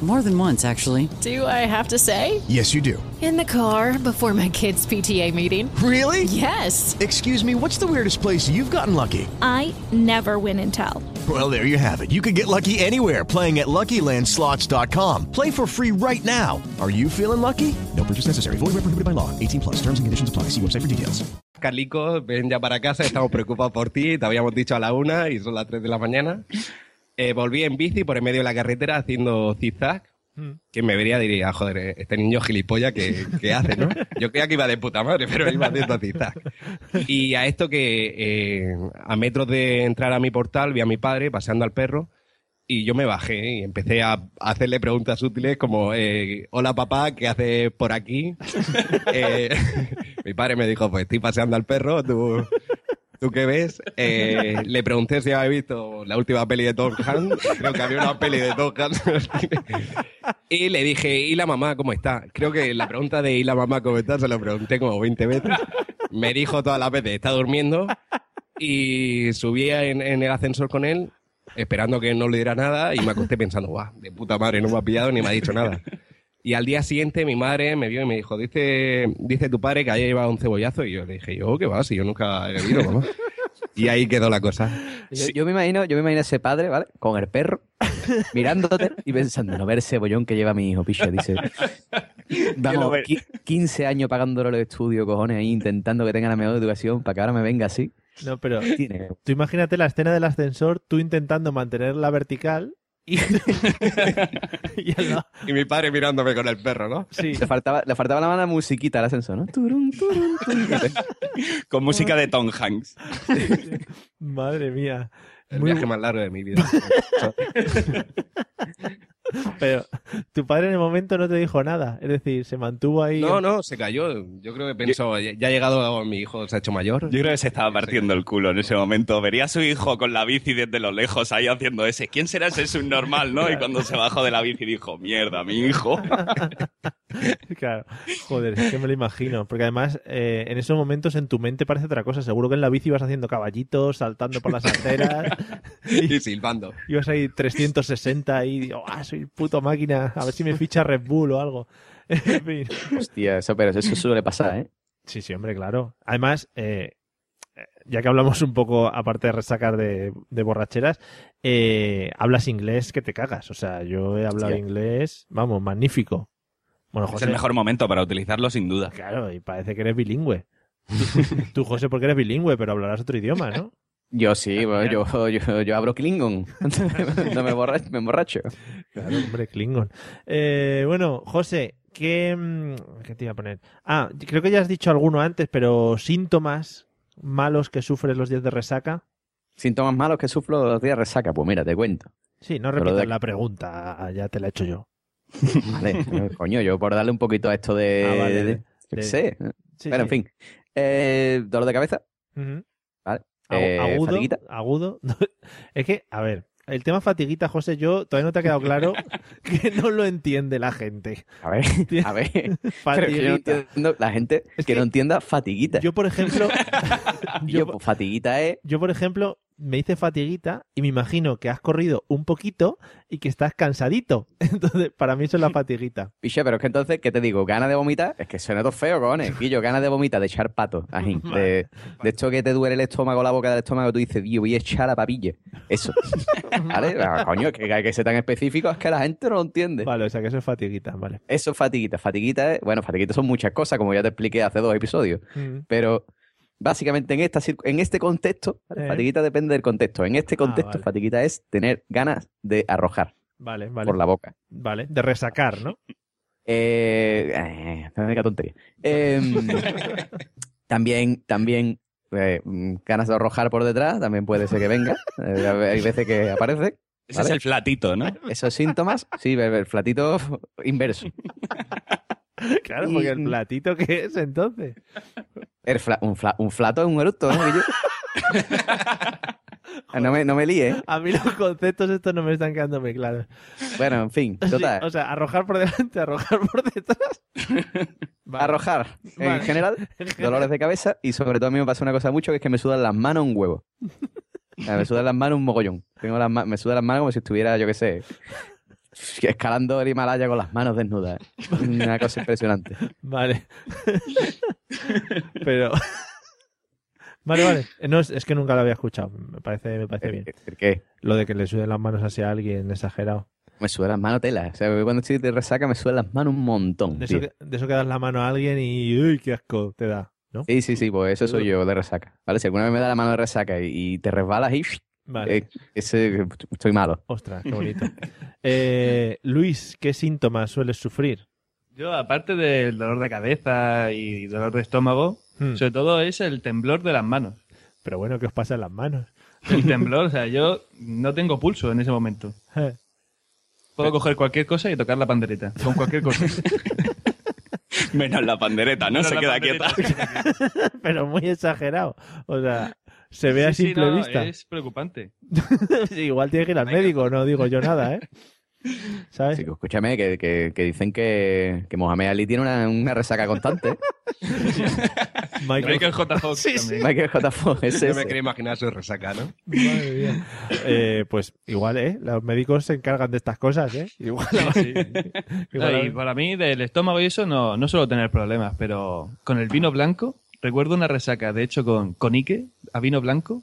More than once, actually. Do I have to say? Yes, you do. In the car before my kids' PTA meeting. Really? Yes. Excuse me, what's the weirdest place you've gotten lucky? I never win and tell. Well, there you have it. You can get lucky anywhere playing at LuckyLandSlots.com. Play for free right now. Are you feeling lucky? No purchase necessary. Void where prohibited by law. 18 plus. Terms and conditions apply. See website for details. Carlico, ven ya para casa, estamos preocupados por ti, te habíamos dicho a la una y son las 3 de la mañana. Eh, volví en bici por en medio de la carretera haciendo zigzag Mm. Quien me vería diría, joder, este niño gilipollas que, que hace, ¿no? Yo creía que iba de puta madre, pero iba haciendo zigzag. Y a esto que eh, a metros de entrar a mi portal vi a mi padre paseando al perro y yo me bajé y empecé a a hacerle preguntas útiles como, eh, hola papá, ¿qué haces por aquí? Eh, mi padre me dijo, pues estoy paseando al perro, tú... ¿Tú qué ves? Eh, le pregunté si había visto la última peli de Tom Hanks. Creo que había una peli de Tom Hanks. y le dije, ¿y la mamá cómo está? Creo que la pregunta de ¿y la mamá cómo está? Se lo pregunté como 20 veces. Me dijo todas las veces, está durmiendo. Y subí en, en el ascensor con él, esperando que no le diera nada. Y me acosté pensando, guau, de puta madre, no me ha pillado ni me ha dicho nada. Y al día siguiente mi madre me vio y me dijo, dice, dice tu padre que haya llevado un cebollazo. Y yo le dije, yo, ¿qué va? Si yo nunca he bebido, mamá. Y ahí quedó la cosa. Yo, yo me imagino, yo me imagino a ese padre, ¿vale? Con el perro, mirándote y pensando, no ver el cebollón que lleva mi hijo, picha, dice. Vamos, ver. qui- 15 años pagándole los estudios, cojones, ahí intentando que tenga la mejor educación para que ahora me venga así. No, pero tú imagínate la escena del ascensor, tú intentando mantenerla vertical y, y al lado- Y mi padre mirándome con el perro, ¿no? Sí. Le faltaba, le faltaba la mala musiquita al ascensor, ¿no? Turun, turun, turun. Con música de Tom Hanks. Madre mía. El Muy viaje más largo de mi vida. Pero tu padre en el momento no te dijo nada. Es decir, se mantuvo ahí. No, no, se cayó. Yo creo que pensó, ya ya ha llegado mi hijo, se ha hecho mayor. Yo creo que se estaba partiendo el culo en ese momento. Vería a su hijo con la bici desde lo lejos ahí haciendo ese. ¿Quién será ese subnormal, no? Y cuando se bajó de la bici dijo, mierda, mi hijo. Claro. Joder, es que me lo imagino. Porque además, eh, en esos momentos en tu mente parece otra cosa. Seguro que en la bici ibas haciendo caballitos, saltando por las aceras. Y silbando. Ibas ahí 360 y digo, ah, soy puto máquina. A ver si me ficha Red Bull o algo. En fin. Hostia, eso, pero eso suele pasar, ¿eh? Sí, sí, hombre, claro. Además, eh, ya que hablamos un poco, aparte de resacar de, de borracheras, eh, hablas inglés que te cagas. O sea, yo he hablado Hostia. inglés, vamos, magnífico. Bueno, Es José, el mejor momento para utilizarlo, sin duda. claro, y parece que eres bilingüe. Tú, tú, José, porque eres bilingüe, pero hablarás otro idioma, ¿no? Yo sí, yo, yo, yo abro Klingon. no me, borra- me emborracho. Claro, hombre, Klingon. Eh, bueno, José, ¿qué, mm, ¿qué te iba a poner? Ah, creo que ya has dicho alguno antes, pero síntomas malos que sufres los días de resaca. Síntomas malos que sufro los días de resaca. Pues mira, te cuento. Sí, no Pero repitas de- la pregunta, ya te la he hecho yo. Vale, coño, yo por darle un poquito a esto de. Ah, vale, de- de-. Sí, sí. en fin. Eh, dolor de cabeza. Vale. Eh, agudo, fatiguita. agudo. es que, a ver, el tema fatiguita, José, yo todavía no te ha quedado claro que no lo entiende la gente. A ver, a ver. Que yo no Fatiguita. la gente que, no entienda fatiguita. Yo, por ejemplo, yo, pues, fatiguita es. yo, por ejemplo, me hice fatiguita y me imagino que has corrido un poquito y que estás cansadito. Entonces, para mí eso es la fatiguita. Piche, pero es que entonces, ¿qué te digo? ¿Ganas de vomitar? Es que suena todo feo, cojones. Guillo, ganas de vomitar, de echar pato. de, de esto que te duele el estómago, la boca del estómago, tú dices, Dios, voy a echar a papilla. Eso. ¿Vale? Ah, Coño, que hay que ser tan específico, es que la gente no lo entiende. Vale, o sea que eso es fatiguita, vale. Eso es fatiguita. Fatiguita es, bueno, fatiguita son muchas cosas, como ya te expliqué hace dos episodios. Mm. Pero básicamente en, esta, en este contexto, ¿vale? Eh. fatiguita depende del contexto. En este contexto, vale. fatiguita es tener ganas de arrojar Vale, vale. por la boca. Vale, de resacar, ¿no? Eh, eh, qué tontería. Em, también, también eh, ganas de arrojar por detrás, también puede ser que venga. Eh, hay veces que aparece. Ese es el flatito, ¿no? Esos síntomas, sí, el, el flatito inverso. Claro, porque el platito que es entonces. El fla- un, fla- un flato es un eructo, ¿no? No, me, no me líe. ¿eh? A mí los conceptos estos no me están quedando muy claros. Bueno, en fin, Sí, total. o sea, arrojar por delante, arrojar por detrás. Vale. Arrojar, en Vale. general, En general. dolores de cabeza y sobre todo a mí me pasa una cosa mucho que es que me sudan las manos un huevo. O sea, me sudan las manos un mogollón. Tengo las me sudan las manos como si estuviera, yo qué sé, escalando el Himalaya con las manos desnudas. Una cosa impresionante. Vale. Pero. Vale, vale. Eh, No, es, es que nunca lo había escuchado. Me parece, me parece bien. ¿Por qué? Lo de que le suden las manos así a alguien exagerado. Me sudan las manos tela. O sea, cuando estoy de resaca me sudan las manos un montón. De eso, tío. que, de eso que das la mano a alguien y. ¡Uy, qué asco te da! ¿No? Sí, sí, sí, pues eso soy yo de resaca. ¿Vale? Si alguna vez me da la mano de resaca y, y te resbalas y Vale. Eh, ese, estoy malo. Ostras, qué bonito. Eh, Luis, ¿qué síntomas sueles sufrir? Yo, aparte del dolor de cabeza y dolor de estómago, Hmm. sobre todo es el temblor de las manos. Pero bueno, ¿qué os pasa en las manos? El temblor, o sea, yo no tengo pulso en ese momento. Eh, Puedo coger cualquier cosa y tocar la pandereta, con cualquier cosa. Menos la pandereta, ¿no? Menos Se queda pandereta. quieta. Pero muy exagerado. O sea, se ve a Sí, sí, simple no, vista. Es preocupante. Igual tiene que ir al médico, no digo yo nada, ¿eh? ¿Sabes? Sí, escúchame, que, que- que dicen que, que Mohamed Ali tiene una, una resaca constante. ¿eh? Michael J. Fox también. Michael J. Fox, es No me quería imaginar su resaca, ¿no? Madre mía. Eh, pues igual, ¿eh? Los médicos se encargan de estas cosas, ¿eh? Igual. Sí. igual- No, y para mí, del estómago y eso, no, no suelo tener problemas, pero con el vino blanco, recuerdo una resaca, de hecho, con, con Ike, a vino blanco,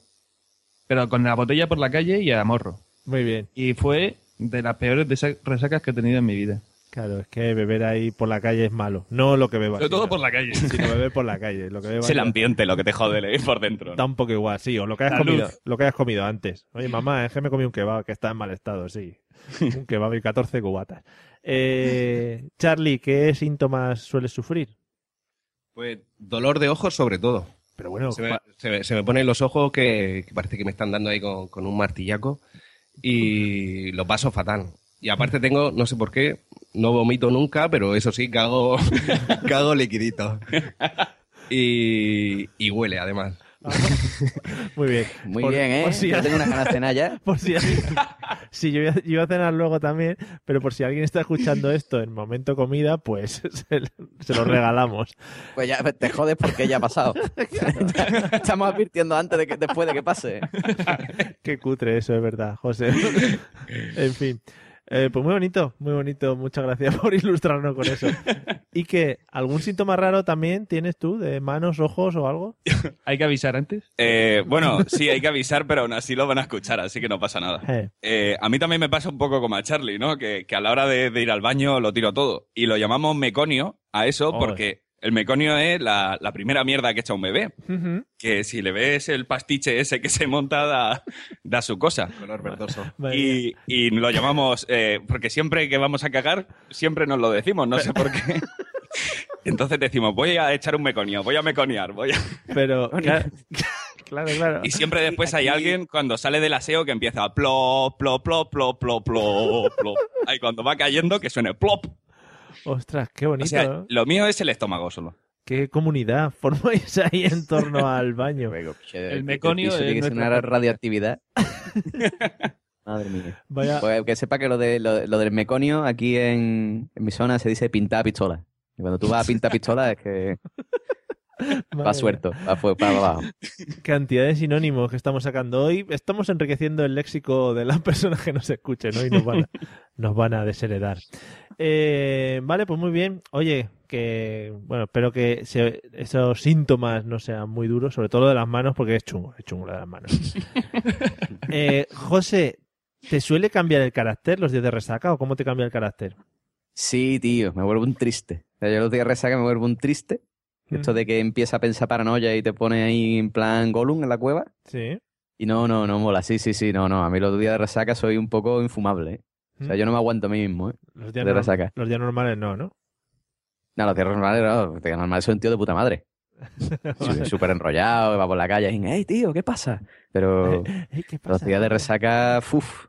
pero con la botella por la calle y a morro. Muy bien. Y fue de las peores resacas que he tenido en mi vida. Claro, es que beber ahí por la calle es malo. No lo que bebas. Sobre todo sino- por la calle. Sino beber por la calle. Lo que bebas Es el ambiente lo que te jode leer por dentro. ¿no? Da un poco igual, sí. O lo que hayas comido, lo que hayas comido antes. Oye, mamá, es que me comí un kebab que está en mal estado, sí. Un kebab y 14 cubatas. Eh, Charlie, ¿qué síntomas sueles sufrir? Pues dolor de ojos sobre todo. Pero bueno, Se me, se me- se me ponen los ojos que, que parece que me están dando ahí con, con un martillaco y lo paso fatal. Y aparte tengo, no sé por qué, no vomito nunca, pero eso sí, cago, cago liquidito. Y, y huele además. muy bien. Muy Por- bien, ¿eh? por si Yo tengo unas ganas de cenar ya. Por si sí, yo iba, yo iba a cenar luego también, pero por si alguien está escuchando esto en momento comida, pues se, se lo regalamos. Pues ya te jodes porque ya ha pasado. Estamos advirtiendo antes de que después de que pase. Qué cutre eso, es verdad, José. en fin. Eh, pues muy bonito, muy bonito. Muchas gracias por ilustrarnos con eso. ¿Y que algún síntoma raro también tienes tú de manos, ojos o algo? ¿Hay que avisar antes? Eh, bueno, sí, hay que avisar, pero aún así lo van a escuchar, así que no pasa nada. Eh, Eh, a mí también me pasa un poco como a Charlie, ¿no? Que, que a la hora de, de ir al baño lo tiro todo. Y lo llamamos meconio a eso porque el meconio es la, la primera mierda que echa un bebé. Que si le ves el pastiche ese que se monta, da, da su cosa. Color verdoso. Y, y lo llamamos, eh, porque siempre que vamos a cagar, siempre nos lo decimos, no sé por qué. Entonces decimos, voy a echar un meconio, voy a meconiar, voy a... Pero, claro, claro, claro. Y siempre después hay alguien cuando sale del aseo que empieza plop, plop, plop, plop, plop, plop, plop. Ahí cuando va cayendo que suene plop. Ostras, qué bonito. O sea, ¿no? lo mío es el estómago solo. Qué comunidad formáis ahí en torno al baño. El meconio es tiene que una radioactividad. Madre mía. Vaya, Pues que sepa que lo, de, lo, lo del meconio aquí en, en mi zona se dice pintar pistola. Y cuando tú vas a pintar pistola es que va suelto, va para abajo. Cantidad de sinónimos que estamos sacando hoy. Estamos enriqueciendo el léxico de las personas que nos escuchen ¿no? y nos van a, nos van a desheredar. Eh, vale, pues muy bien. Oye, que bueno, espero que se- esos síntomas no sean muy duros, sobre todo lo de las manos, porque es chungo, es chungo lo de las manos. Eh, José, ¿te suele cambiar el carácter los días de resaca o cómo te cambia el carácter? Sí, tío, me vuelvo un triste. O sea, yo los días de resaca me vuelvo un triste. Esto de que empieza a pensar paranoia y te pone ahí en plan Gollum en la cueva. Sí. Y no, no, no mola. Sí, sí, sí, no, no. A mí los días de resaca soy un poco infumable. ¿eh? O sea, Mm. yo no me aguanto a mí mismo, ¿eh? Los días, de resaca. los días normales no, ¿no? No, los días normales no. Los días normales soy un tío de puta madre. Súper enrollado, va por la calle y hey, tío, ¿qué pasa? Pero Ey, ¿qué los días de resaca, uff,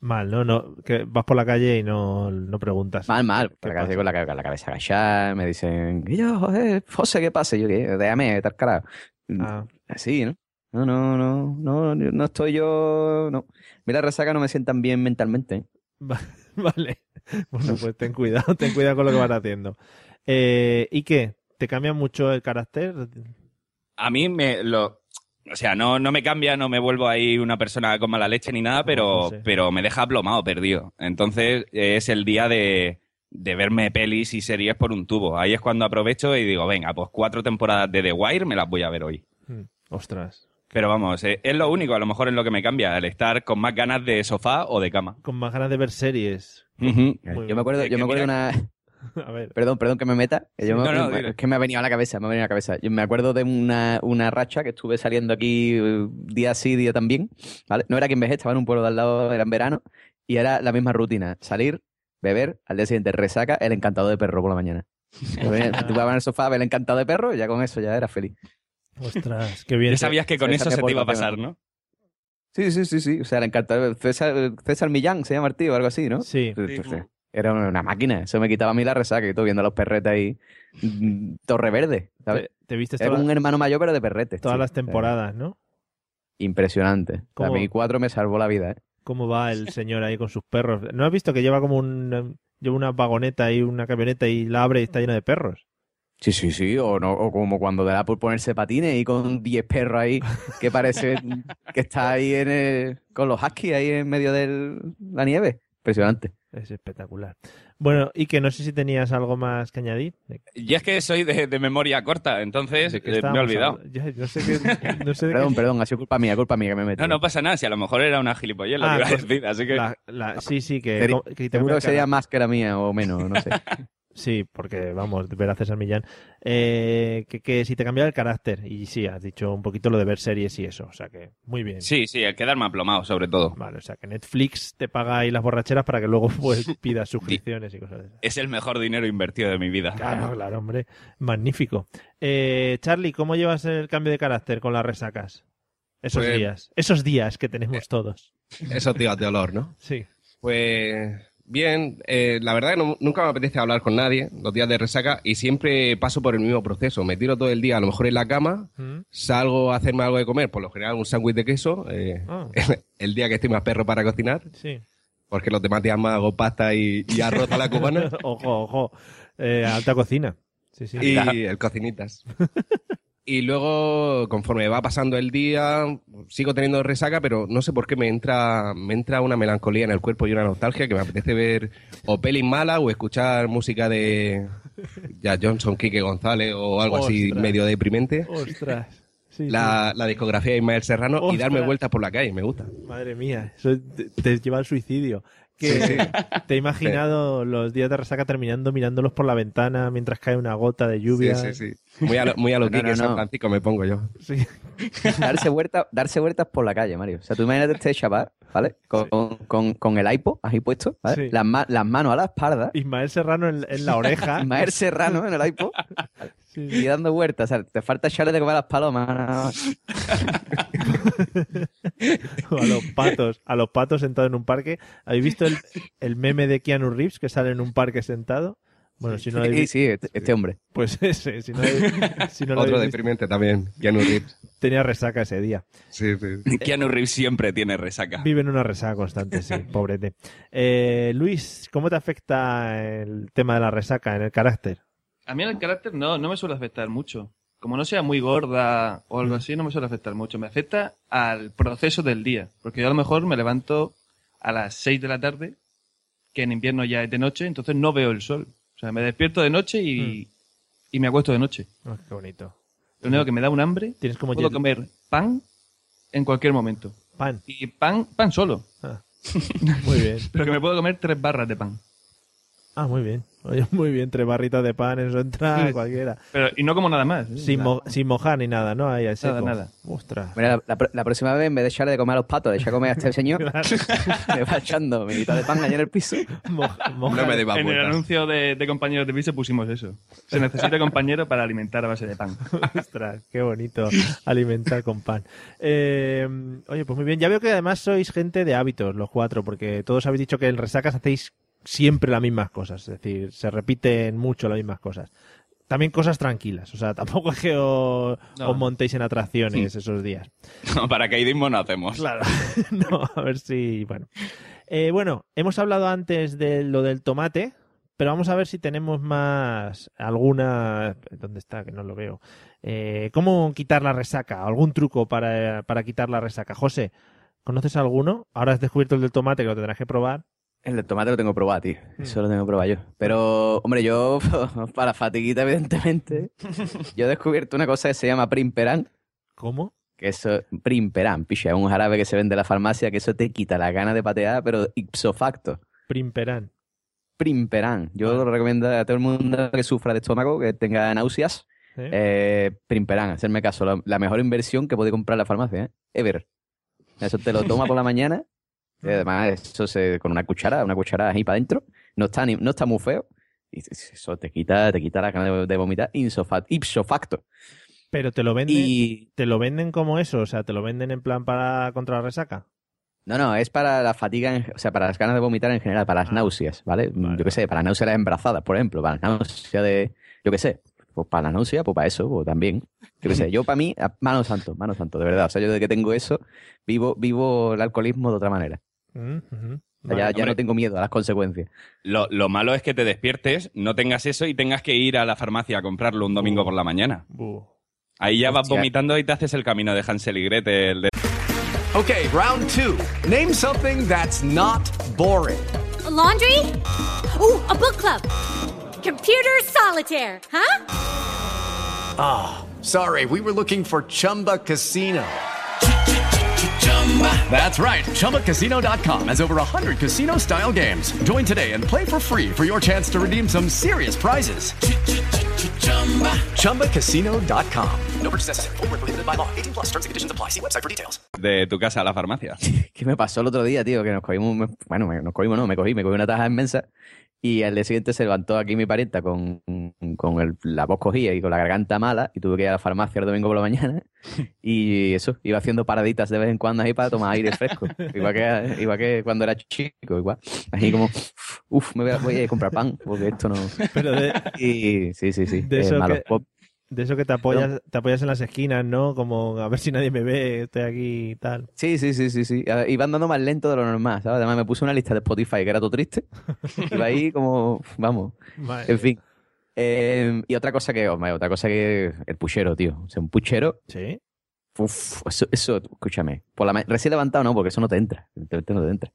Mal, ¿no? no que vas por la calle y no, no preguntas. mal, mal. Por ¿Qué la calle con la, con la cabeza agachada, me dicen, yo, joder, José, ¿qué pasa? Y yo, ¿qué? Déjame, estar carajo. Ah, Así, ¿no? No, no, no, no, no estoy yo, no. Mira, resaca no me sientan bien mentalmente. va- vale. Bueno, pues ten cuidado, ten cuidado con lo que vas haciendo. Eh, ¿Y qué? ¿Te cambia mucho el carácter? A mí me lo... O sea, no, no me cambia, no me vuelvo ahí una persona con mala leche ni nada, pero, José. pero me deja aplomado, perdido. Entonces es el día de, de verme pelis y series por un tubo. Ahí es cuando aprovecho y digo, venga, pues cuatro temporadas de The Wire me las voy a ver hoy. Hmm, Ostras. Pero vamos, eh, es lo único, a lo mejor es lo que me cambia, el estar con más ganas de sofá o de cama. Con más ganas de ver series. Yo bien. me acuerdo, yo que me acuerdo de mira- una, A ver. Perdón, perdón que me meta. que yo Sí, me- no, no, es que me ha venido a la cabeza, me ha venido a la cabeza. Yo me acuerdo de una, una racha que estuve saliendo aquí eh, día sí, día también. ¿vale? No era quien vejez, estaba en un pueblo de al lado, era en verano, y era la misma rutina. Salir, beber, al día siguiente resaca, el encantado de perro por la mañana. Tú vas en el sofá, ver el encantado de perro y ya con eso ya era feliz. Ostras, qué bien. Ya sabías que con eso se te iba a pasar, ¿no? Sí, sí, sí, sí. O sea, el encantado de César, César Millán se llama el tío o algo así, ¿no? Sí. Era una máquina. Eso me quitaba a mí la resaca y todo viendo a los perretes ahí. mm, Torre Verde, ¿sabes? Te, te viste Era un hermano mayor, pero de perretes. todas las temporadas, ¿no? Impresionante. A mí cuatro me salvó la vida, ¿eh? Cómo va el señor ahí con sus perros. ¿No has visto que lleva como un lleva una vagoneta y una camioneta y la abre y está llena de perros? Sí, sí, sí. O, no, o como cuando da por ponerse patines y con 10 perros ahí, que parece que está ahí en el- con los huskies ahí en medio de la nieve. Impresionante. Es espectacular. Bueno, y que no sé si tenías algo más que añadir. Y es que soy de, de memoria corta, entonces ¿De qué eh, me he olvidado. hablando? Ya, no sé qué, no sé de qué- Perdón, perdón, ha sido culpa mía, culpa mía que me metí. No, no pasa nada, si a lo mejor era una gilipollez lo Ah, que iba a pues, decir, así que... la- la- sí, sí, que, Sería- que te seguro cambia que sería cara. más que la mía o menos, no sé. Sí, porque vamos, ver a César Millán. Eh, que, que si te cambia el carácter. Y sí, has dicho un poquito lo de ver series y eso. O sea que muy bien. Sí, sí, el quedarme aplomado, sobre todo. Vale, o sea que Netflix te paga ahí las borracheras para que luego pues, pidas suscripciones y cosas de esas. Es el mejor dinero invertido de mi vida. Claro, claro, hombre. Magnífico. Eh, Charlie, ¿cómo llevas el cambio de carácter con las resacas? Esos Pues- días. Esos días que tenemos todos. Esos días de olor, ¿no? Sí. Pues bien, eh, la verdad que no- nunca me apetece hablar con nadie los días de resaca y siempre paso por el mismo proceso. Me tiro todo el día a lo mejor en la cama, Mm. salgo a hacerme algo de comer, por lo general un sándwich de queso, eh, Ah. el día que estoy más perro para cocinar, Sí. porque los demás días más hago pasta y, y arroz a la cubana ojo, ojo. Eh, alta cocina. Sí, sí. y el cocinitas. Y luego, conforme va pasando el día, sigo teniendo resaca, pero no sé por qué me entra, me entra una melancolía en el cuerpo y una nostalgia que me apetece ver o pelis malas o escuchar música de ya Johnson, Quique González o algo así medio deprimente. Ostras. Sí, La, la discografía de Ismael Serrano y darme vueltas por la calle, me gusta. Madre mía, eso te, te lleva al suicidio. Que sí. te he imaginado los días de resaca terminando mirándolos por la ventana mientras cae una gota de lluvia. Sí, sí, sí. Muy a lo, muy a lo No, San no. Francisco me pongo yo. Sí. darse, vueltas darse vueltas por la calle, Mario. O sea, tú imagínate este chaval, ¿vale? Con, con, con el iPod ahí puesto, ¿vale? Sí. Las, ma- las manos a la espalda. Ismael Serrano en, en la oreja. Ismael Serrano en el iPod Sí. y dando vueltas. O sea, te falta echarle de comer a las palomas. o a los patos, a los patos sentados en un parque. ¿Habéis visto el, el meme de Keanu Reeves que sale en un parque sentado? Bueno, si no lo habéis Sí, este, este hombre. pues ese, si no, si no lo Otro habéis deprimente también, Keanu Reeves. tenía resaca ese día. Sí, sí. Keanu Reeves siempre tiene resaca. Vive en una resaca constante, sí, pobrete. Eh, Luis, ¿cómo te afecta el tema de la resaca en el carácter? A mí en el carácter no, no me suele afectar mucho. Como no sea muy gorda o Mm. algo así, no me suele afectar mucho. Me afecta al proceso del día. Porque yo a lo mejor me levanto a las 6 de la tarde, que en invierno ya es de noche, entonces no veo el sol. O sea, me despierto de noche y, y me acuesto de noche. Oh, qué bonito. Lo único que me da un hambre, Tienes como puedo jet- comer pan en cualquier momento. pan. Y pan, pan solo. Ah, muy bien. Pero que me puedo comer tres barras de pan. Ah, muy bien. Oye, muy bien, tres barritas de pan, eso entra Sí. cualquiera. Pero, y no como nada más. ¿eh? Sin, Nada. mo- sin mojar ni nada, ¿no? Ahí Nada, nada. Ostras. Mira, la, la pro- la próxima vez, en vez de echarle de comer a los patos, le echa a comer a este señor, le va echando minita de pan allá en el piso. Mo- mojar. No me debas En el anuncio de, de compañeros de piso pusimos eso. Se necesita compañero para alimentar a base de pan. Ostras, qué bonito alimentar con pan. Eh, oye, pues muy bien. Ya veo que además sois gente de hábitos, los cuatro, porque todos habéis dicho que en resacas hacéis siempre las mismas cosas. Es decir, se repiten mucho las mismas cosas. También cosas tranquilas. O sea, tampoco es que os, No. os montéis en atracciones esos días. No, paracaidismo no hacemos. Claro. no, a ver si. Bueno. Eh, bueno, hemos hablado antes de lo del tomate, pero vamos a ver si tenemos más. alguna. ¿Dónde está? Que no lo veo. Eh, ¿Cómo quitar la resaca? ¿Algún truco para, para quitar la resaca? José, ¿conoces alguno? Ahora has descubierto el del tomate que lo tendrás que probar. El del tomate lo tengo probado, tío. Mm. Eso lo tengo probado yo. Pero, hombre, yo, para la fatiguita, evidentemente, yo he descubierto una cosa que se llama Primperan. ¿Cómo? Que eso, Primperan, picha, es un jarabe que se vende en la farmacia que eso te quita la gana de patear, pero ipso facto. Primperan. Primperan. Yo lo recomiendo a todo el mundo que sufra de estómago, que tenga náuseas. Sí. Eh, Primperan, hacerme caso. La, la mejor inversión que puede comprar la farmacia, ¿eh? Ever. Eso te lo toma por la mañana. Y además, eso se, con una cuchara, una cuchara ahí para adentro. No está, ni, no está muy feo. Y eso te quita, te quita la ganas de, vomitar ipso facto. Pero te lo venden, Y- te lo venden como eso, o sea, te lo venden en plan para contra la resaca. No, no, es para la fatiga, en- o sea, para las ganas de vomitar en general, para las Ah. náuseas, ¿vale? Yo qué sé, para las embarazadas, por ejemplo, para la náusea de, yo qué sé, pues para la náusea, pues para eso, pues también. Yo qué sé, yo para mí, mano santo, mano santo, de verdad. O sea, yo desde que tengo eso, vivo, vivo el alcoholismo de otra manera. Mm, ya, no tengo miedo a las consecuencias. Lo, lo malo es que te despiertes, no tengas eso y tengas que ir a la farmacia a comprarlo un domingo por la mañana. Bu. Ahí ya vas vomitando y te haces el camino de Hansel y Gretel. de- Okay, round two. Name something that's not boring. A laundry? Ooh, a book club. Computer solitaire, huh? Ah, sorry, we were looking for Chumba Casino. That's right. ChumbaCasino.com has over 100 casino style games. Join today and play for free for your chance to redeem some serious prizes. ChumbaCasino.com. No purchase necessary. Void where prohibited by law. 18 plus terms and conditions apply. See website for details. de tu casa a la farmacia. ¿Qué me pasó el otro día, tío? Que nos cogimos, bueno, nos cogimos, no, me cogí, me cogí una taja inmensa y al día siguiente se levantó aquí mi parienta con, con el- la voz cogida y con la garganta mala y tuve que ir a la farmacia el domingo por la mañana y eso, iba haciendo paraditas de vez en cuando ahí para tomar aire fresco. igual, que, igual que cuando era chico, igual. Así como, uff, me voy a, voy a comprar pan porque esto no... Pero de, Y sí, sí, sí, de es eso malo. que, de eso que te apoyas, te apoyas en las esquinas, ¿no? Como a ver si nadie me ve, estoy aquí y tal. Sí, sí, sí, sí, sí. Iba andando más lento de lo normal, ¿sabes? Además me puse una lista de Spotify que era todo triste. Iba ahí como, vamos. En fin. Eh, y otra cosa que, hombre, otra cosa que el puchero, tío. O sea, un puchero. Sí. Uf, eso, eso, escúchame. Por la ma- recién levantado no, porque eso no te entra. No te entra.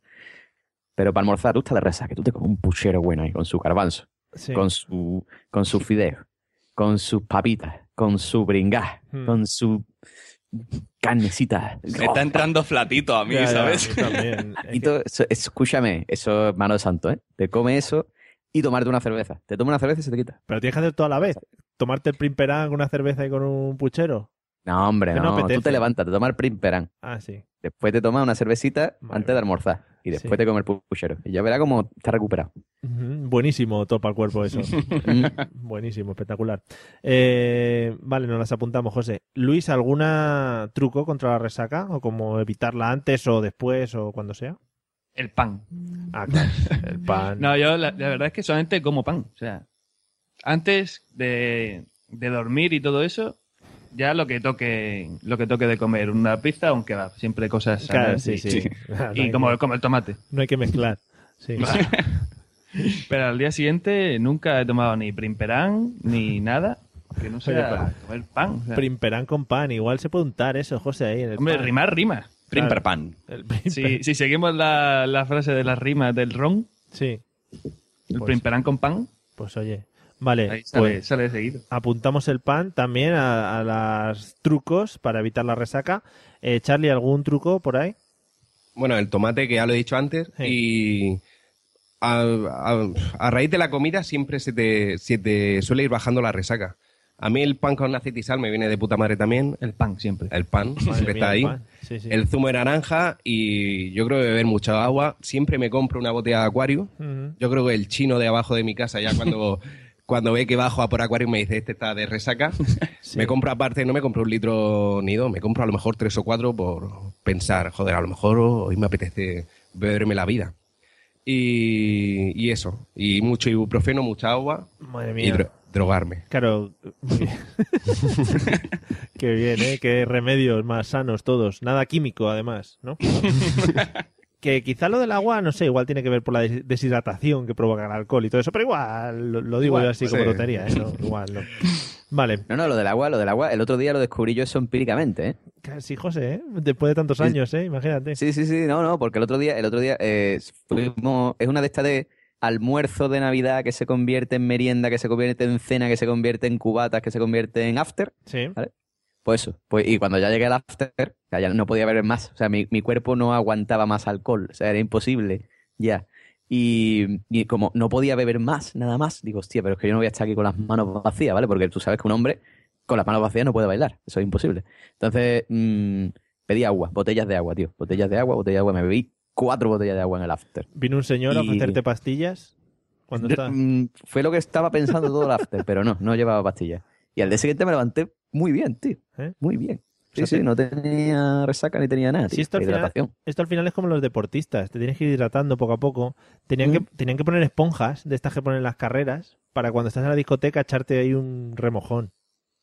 Pero para almorzar, tú estás de reza, que tú te comes un puchero bueno ahí, con su garbanzo, Sí. con su, con sus fideos, con sus papitas, con su bringá, Hmm. con su carnecita. Me está entrando flatito a mí, Ya, ya, ¿sabes? a mí también. Y todo eso- escúchame, eso es mano de santo, ¿eh? Te come eso y tomarte una cerveza. Te toma una cerveza y se te quita. Pero tienes que hacer todo a la vez. Tomarte el primperán con una cerveza y con un puchero. No, hombre, no no. Tú te levantas, te tomas el primperán. Ah, sí. Después te tomas una cervecita antes de almorzar. Y después Sí. te comes el puchero. Y ya verás cómo está recuperado. Buenísimo, topa el cuerpo eso. Buenísimo, espectacular. Eh, vale, nos las apuntamos, José. Luis, ¿alguna truco contra la resaca? ¿O como evitarla antes o después o cuando sea? El pan. Ah, claro. El pan. No, yo la, la verdad es que solamente como pan. O sea, antes de, de dormir y todo eso, ya lo que toque lo que toque de comer, una pizza o un kebab. Siempre cosas Claro, sí, y- sí. Claro, no Y hay como, que- como el tomate. No hay que mezclar. Sí. Pero al día siguiente nunca he tomado ni primperán ni nada que no Oye, sea pa- comer pan. o sea. Primperán con pan. Igual se puede untar eso, José, ahí en el Hombre, pan. rimar rima. Primperpan. Primper- Si, si seguimos la, la frase de las rimas del ron, Sí. el Pues- primperán con pan, Pues oye. Vale, ahí sale, pues sale de seguido. apuntamos el pan también a, a los trucos para evitar la resaca. Eh, Charlie, ¿algún truco por ahí? Bueno, el tomate que ya lo he dicho antes y a, a- a raíz de la comida siempre se te, se te suele ir bajando la resaca. A mí el pan con aceite y sal me viene de puta madre también. El pan siempre. El pan Madre siempre mía, está ahí. pan. Sí, sí. El zumo de naranja y yo creo que beber mucha agua. Siempre me compro una botella de acuario. Yo creo que el chino de abajo de mi casa ya cuando, cuando ve que bajo a por acuario me dice este está de resaca. Me compro aparte, no me compro un litro ni dos, me compro a lo mejor tres o cuatro por pensar, joder, a lo mejor hoy me apetece beberme la vida. Y, y eso, y mucho ibuprofeno, mucha agua Madre y mía. dro- drogarme. Claro. Qué bien, ¿eh? Qué remedios más sanos todos. Nada químico, además, ¿no? que quizá lo del agua, no sé, igual tiene que ver por la des- deshidratación que provoca el alcohol y todo eso, pero igual lo, lo digo Igual, yo así sí. como tontería, ¿eh? No, igual, no. Vale. No, no, lo del agua, lo del agua, el otro día lo descubrí yo eso empíricamente, ¿eh? Sí, José, ¿eh? Después de tantos años, ¿eh? Imagínate. Sí, sí, sí, no, no, porque el otro día, el otro día eh, fuimos, es una de estas de almuerzo de Navidad que se convierte en merienda, que se convierte en cena, que se convierte en cubatas, que se convierte en after. Sí. ¿vale? Pues eso, pues, y cuando ya llegué al after, ya, ya no podía beber más, o sea, mi, mi cuerpo no aguantaba más alcohol, o sea, era imposible, ya. Y, y como no podía beber más, nada más, digo, hostia, pero es que yo no voy a estar aquí con las manos vacías, ¿vale? Porque tú sabes que un hombre con las manos vacías no puede bailar, eso es imposible. Entonces, mm, pedí agua, botellas de agua, tío. Botellas de agua, botellas de agua. Me bebí cuatro botellas de agua en el after. Vino un señor a ofrecerte pastillas cuando está... Mm, Fue lo que estaba pensando todo el after, pero no, no llevaba pastillas. Y al día siguiente me levanté muy bien, tío. ¿Eh? Muy bien. Sí, O sea, sí, no tenía resaca ni tenía nada. Sí, esto al, final, esto al final es como los deportistas, te tienes que ir hidratando poco a poco. Tenían, Mm. que, tenían que poner esponjas de estas que ponen en las carreras para cuando estás en la discoteca echarte ahí un remojón.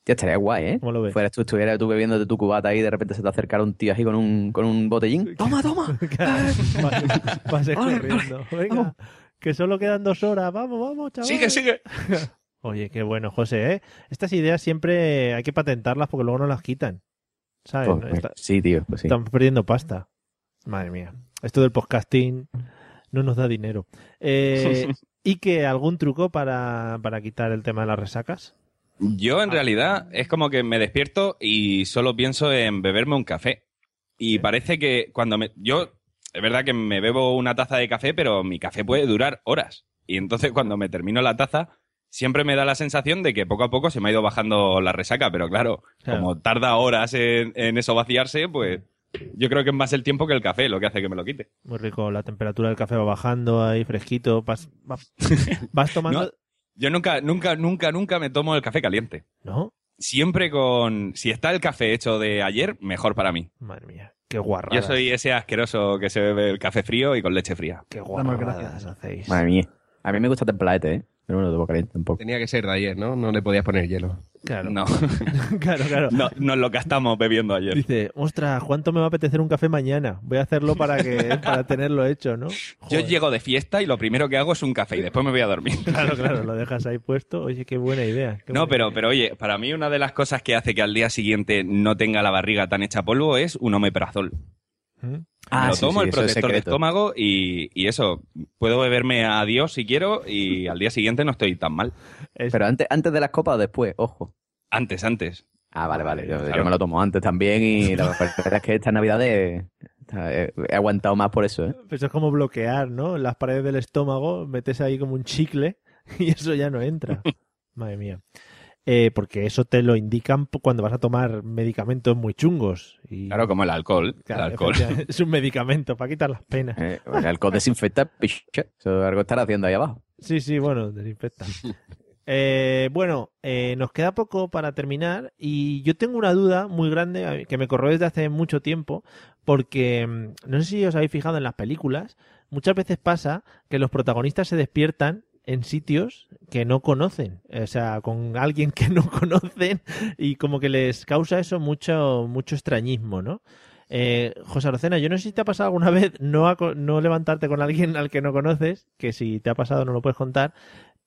Ya estaría guay, ¿eh? ¿Cómo lo ves? Fueras tú, estuvieras tú bebiendo de tu cubata ahí y de repente se te acercara un tío así con un, con un botellín. ¡Toma, toma! Vas- Vas Vale, corriendo. Venga, que solo quedan dos horas. Vamos, vamos, chaval. Sigue, sigue. Oye, qué bueno, José, ¿eh? Estas ideas siempre hay que patentarlas porque luego no las quitan. ¿Sabes? Pues, No está- sí, tío, pues sí. Estamos perdiendo pasta. Madre mía. Esto del podcasting no nos da dinero. Eh, ¿Y que algún truco para, para quitar el tema de las resacas? Yo en realidad es como que me despierto y solo pienso en beberme un café. Y parece que cuando me... Yo, es verdad que me bebo una taza de café, pero mi café puede durar horas. Y entonces cuando me termino la taza, siempre me da la sensación de que poco a poco se me ha ido bajando la resaca. Pero claro, Claro. como tarda horas en, en eso vaciarse, pues yo creo que es más el tiempo que el café lo que hace que me lo quite. Muy rico, la temperatura del café va bajando ahí fresquito. Vas, va- vas tomando... No, yo nunca, nunca, nunca, nunca me tomo el café caliente. ¿No? Siempre con... Si está el café hecho de ayer, mejor para mí. Madre mía, qué guarrada. Yo soy ese asqueroso que se bebe el café frío y con leche fría. Qué guarradas hacéis. Madre mía. A mí me gusta templadete, ¿eh? Pero no lo tomo caliente tampoco. Tenía que ser de ayer, ¿no? No le podías poner hielo. Claro. No, claro, claro. no, nos lo gastamos bebiendo ayer. Dice, ostras, ¿cuánto me va a apetecer un café mañana? Voy a hacerlo para que para tenerlo hecho, ¿no? Yo llego de fiesta y lo primero que hago es un café y después me voy a dormir. Claro, claro, lo dejas ahí puesto. Oye, qué buena idea. qué No, buena pero, idea. pero oye, para mí una de las cosas que hace que al día siguiente no tenga la barriga tan hecha polvo es un omeprazol. ¿Mm? Ah, lo tomo, sí, el es protector de estómago y, y eso, puedo beberme a Dios si quiero y al día siguiente no estoy tan mal. Pero antes, antes de las copas o después, ojo. Antes, antes. Ah, vale, vale. Yo, me lo tomo antes también y la verdad es que estas navidades eh, he aguantado más por eso, ¿eh? Pues Eso es como bloquear, ¿no? Las paredes del estómago, metes ahí como un chicle y eso ya no entra. Madre mía. Eh, porque eso te lo indican cuando vas a tomar medicamentos muy chungos. Y, Claro, como el alcohol. Claro, el alcohol. es un medicamento para quitar las penas. Eh, El alcohol desinfecta, picha. Eso algo estará haciendo ahí abajo. Sí, sí, bueno, desinfecta. Eh, bueno, eh, nos queda poco para terminar y yo tengo una duda muy grande que me corroe desde hace mucho tiempo porque mm, no sé si os habéis fijado en las películas, muchas veces pasa que los protagonistas se despiertan en sitios que no conocen, o sea, con alguien que no conocen y como que les causa eso mucho mucho extrañismo, ¿no? Eh, José Arocena, yo no sé si te ha pasado alguna vez no, aco- no levantarte con alguien al que no conoces, que si te ha pasado no lo puedes contar,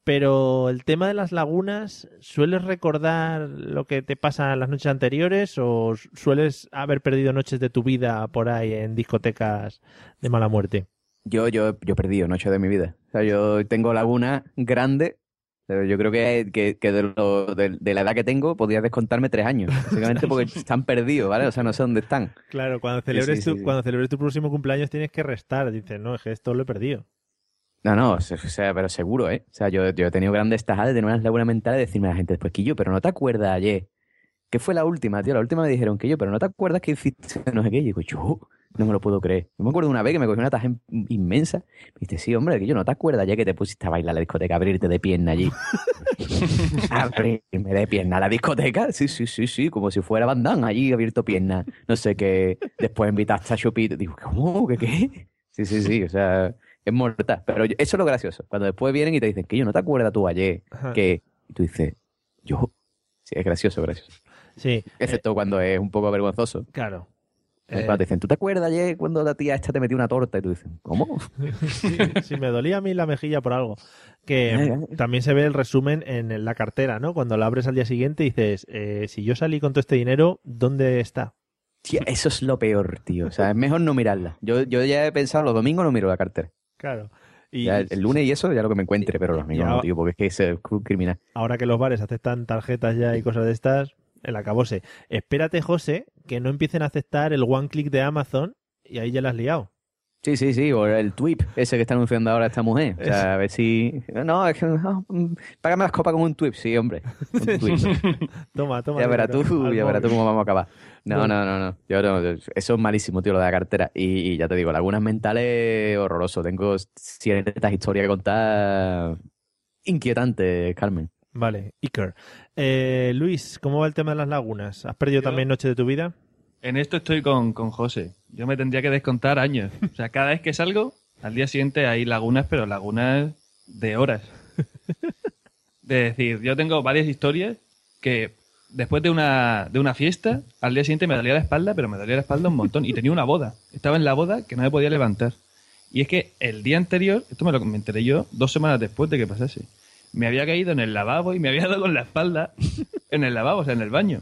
pero el tema de las lagunas, ¿sueles recordar lo que te pasa las noches anteriores o sueles haber perdido noches de tu vida por ahí en discotecas de mala muerte? Yo, yo, yo he perdido noche de mi vida. O sea, yo tengo laguna grande, pero yo creo que, que, que de, lo- de- de la edad que tengo podría descontarme tres años. Básicamente porque están perdidos, ¿vale? O sea, no sé dónde están. Claro, cuando celebres, sí, tu, sí. cuando celebres tu próximo cumpleaños tienes que restar. Dices, no, es que esto lo he perdido. No, no, o sea, pero seguro, ¿eh? O sea, yo, yo he tenido grandes tajadas de tener unas lagunas mentales de decirme a la gente después que yo, pero no te acuerdas ayer. ¿Qué fue la última, tío? La última me dijeron que yo, pero no te acuerdas que hiciste no sé qué. Y digo, yo no me lo puedo creer. Yo me acuerdo una vez que me cogí una taja in- inmensa. Me dice, sí, hombre, que yo no te acuerdas ayer que te pusiste a bailar a la discoteca, abrirte de pierna allí. Abrirme de pierna a la discoteca. Sí, sí, sí, sí, como si fuera Damme allí abierto pierna. No sé qué. Después invitaste a Chupito. Digo, ¿cómo? ¿Qué qué? Sí, sí, sí, o sea, es mortal. Pero eso es lo gracioso. Cuando después vienen y te dicen que yo no te acuerdas tú ayer, Ajá. que y tú dices, yo. Sí, es gracioso, gracioso. Sí, Excepto cuando es un poco vergonzoso. claro. Eh, dicen, ¿tú te acuerdas ayer cuando la tía esta te metió una torta? Y tú dices, ¿cómo? sí, sí, me dolía a mí la mejilla por algo. Que también se ve el resumen en la cartera, ¿no? Cuando la abres al día siguiente dices, eh, si yo salí con todo este dinero, ¿dónde está? Tía, eso es lo peor, tío. O sea, es mejor no mirarla. Yo, yo ya he pensado, los domingos no miro la cartera. Claro. Y Ya el, el lunes y eso, ya lo que me encuentre, pero los domingos no, tío, porque es que es eh, criminal. ahora que los bares aceptan tarjetas ya y cosas de estas, el acabose. Espérate, José, que no empiecen a aceptar el one click de Amazon y ahí ya la has liado. Sí, sí, sí, o el tweet ese que está anunciando ahora esta mujer. O sea, a ver si... No, es que... no, mm, págame las copas con un tweet, sí, hombre. Un tuit. Toma, toma. ya verás tú, ya verás tú cómo vamos a acabar. No, no, no, no. Yo no, Eso es malísimo, tío, lo de la cartera. Y, y ya te digo, lagunas mentales horroroso. Tengo ciertas historias que contar inquietantes, Carmen. Vale, Iker. Eh, Luis, ¿cómo va el tema de las lagunas? ¿Has perdido también noche de tu vida? En esto estoy con, con José. Yo me tendría que descontar años. O sea, cada vez que salgo, al día siguiente hay lagunas, pero lagunas de horas. De decir, yo tengo varias historias que después de una, de una fiesta, al día siguiente me dolía la espalda, pero me dolía la espalda un montón. Y tenía una boda. Estaba en la boda que no me podía levantar. Y es que el día anterior, esto me lo me enteré yo dos semanas después de que pasase, me había caído en el lavabo y me había dado con la espalda en el lavabo, o sea, en el baño.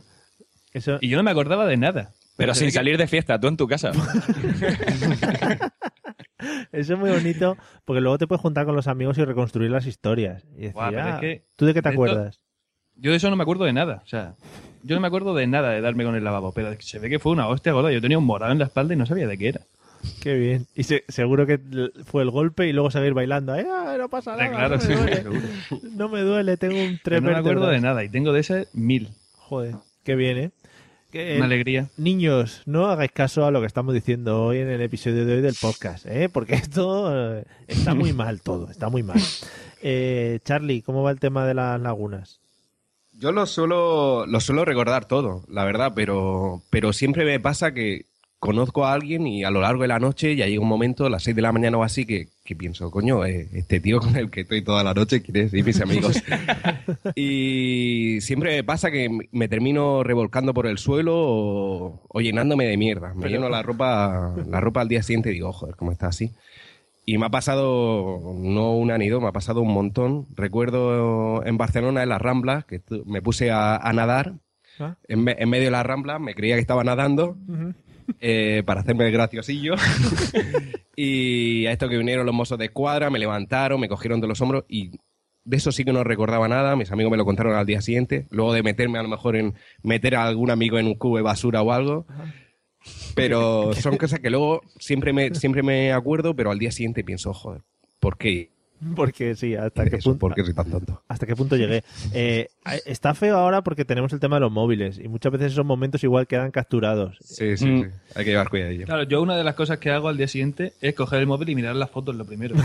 Eso... Y yo no me acordaba de nada. Pero sin salir de fiesta, tú en tu casa. Eso es muy bonito porque luego te puedes juntar con los amigos y reconstruir las historias. Y decir, Guau, pero "Ah, es que ¿tú de qué te de esto- acuerdas? Yo de eso no me acuerdo de nada. O sea, yo no me acuerdo de nada de darme con el lavabo, pero se ve que fue una hostia gorda. Yo tenía un morado en la espalda y no sabía de qué era. Qué bien. Y se- seguro que fue el golpe y luego seguir bailando. ¡Ay, ah, no pasa nada! claro, no, sí, me duele. seguro. no me duele, tengo un tres no me acuerdo vértebras". de nada y tengo de esas mil. Joder, qué bien, ¿eh? Que, Una alegría. Niños, no hagáis caso a lo que estamos diciendo hoy en el episodio de hoy del podcast, ¿eh? Porque esto eh, está muy mal todo, está muy mal. Eh, Charlie, ¿cómo va el tema de las lagunas? Yo lo suelo, lo suelo recordar todo, la verdad, pero, pero siempre me pasa que conozco a alguien y a lo largo de la noche ya llega un momento, a las 6 de la mañana o así, que, que pienso, coño, eh, este tío con el que estoy toda la noche, ¿quién es? Y mis amigos. y siempre pasa que me termino revolcando por el suelo o, o llenándome de mierda. Me Pero- lleno la ropa, la ropa al día siguiente y digo, joder, ¿cómo está así? Y me ha pasado, no una ni dos, me ha pasado un montón. Recuerdo en Barcelona, en las Ramblas, que me puse a, a nadar. Ah. En, me- en medio de las Ramblas, me creía que estaba nadando eh, para hacerme el graciosillo. y a esto que vinieron los mozos de escuadra, me levantaron, me cogieron de los hombros y de eso sí que no recordaba nada. Mis amigos me lo contaron al día siguiente. Luego de meterme a lo mejor en meter a algún amigo en un cubo de basura o algo. Pero son cosas que luego siempre me, siempre me acuerdo, pero al día siguiente pienso, joder, ¿por qué? Porque sí, hasta qué punto, ¿Por qué soy tan tonto? hasta qué punto llegué. Eh, está feo ahora porque tenemos el tema de los móviles y muchas veces esos momentos igual quedan capturados. Sí, sí, Mm. sí. Hay que llevar cuidado. Claro, yo una de las cosas que hago al día siguiente es coger el móvil y mirar las fotos lo primero.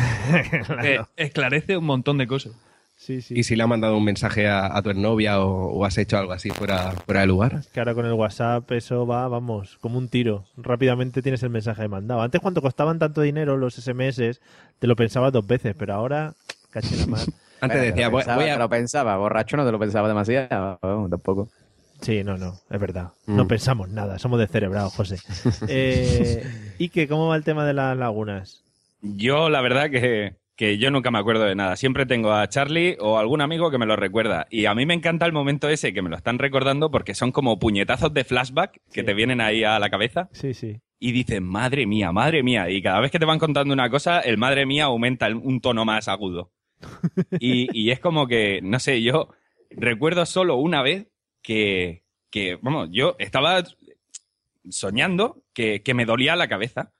Que esclarece un montón de cosas. Sí, sí. ¿Y si le ha mandado un mensaje a, a tu novia o, o has hecho algo así fuera, fuera de lugar? Que ahora con el WhatsApp eso va, vamos, como un tiro. Rápidamente tienes el mensaje mandado. Antes cuando costaban tanto dinero los SMS, te lo pensabas dos veces, pero ahora, caché la mar. Antes Bueno, decía, voy, pensaba, voy a... te lo pensaba, borracho no te lo pensaba demasiado, tampoco. Sí, no, no, es verdad. Mm. No pensamos nada, somos descerebrados, José. Eh, ¿Y que cómo va el tema de las lagunas? Yo, la verdad, que, que yo nunca me acuerdo de nada. Siempre tengo a Charlie o algún amigo que me lo recuerda. Y a mí me encanta el momento ese que me lo están recordando porque son como puñetazos de flashback que te vienen ahí a la cabeza. Sí, sí. Y dices, madre mía, madre mía. Y cada vez que te van contando una cosa, el madre mía aumenta un tono más agudo. Y, y es como que, no sé, yo recuerdo solo una vez que, que vamos, yo estaba soñando que, que me dolía la cabeza.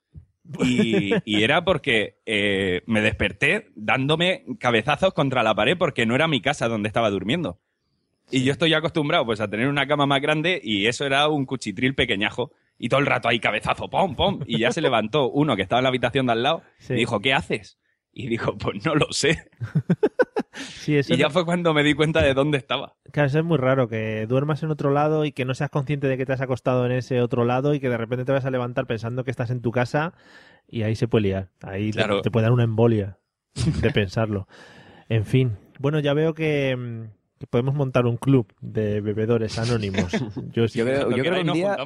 Y, y era porque eh, me desperté dándome cabezazos contra la pared porque no era mi casa donde estaba durmiendo. Y yo estoy acostumbrado pues a tener una cama más grande y eso era un cuchitril pequeñajo. Y todo el rato ahí cabezazo, pom, pom. Y ya se levantó uno que estaba en la habitación de al lado Sí. y dijo, ¿qué haces? Y dijo, pues no lo sé. Sí, eso Y ya no- fue cuando me di cuenta de dónde estaba. Claro, eso es muy raro, que duermas en otro lado y que no seas consciente de que te has acostado en ese otro lado y que de repente te vas a levantar pensando que estás en tu casa y ahí se puede liar. Ahí te- Claro. te, puede dar una embolia de pensarlo. En fin. Bueno, ya veo que, mm, que podemos montar un club de bebedores anónimos. Yo, sí- Yo creo, yo creo que un día,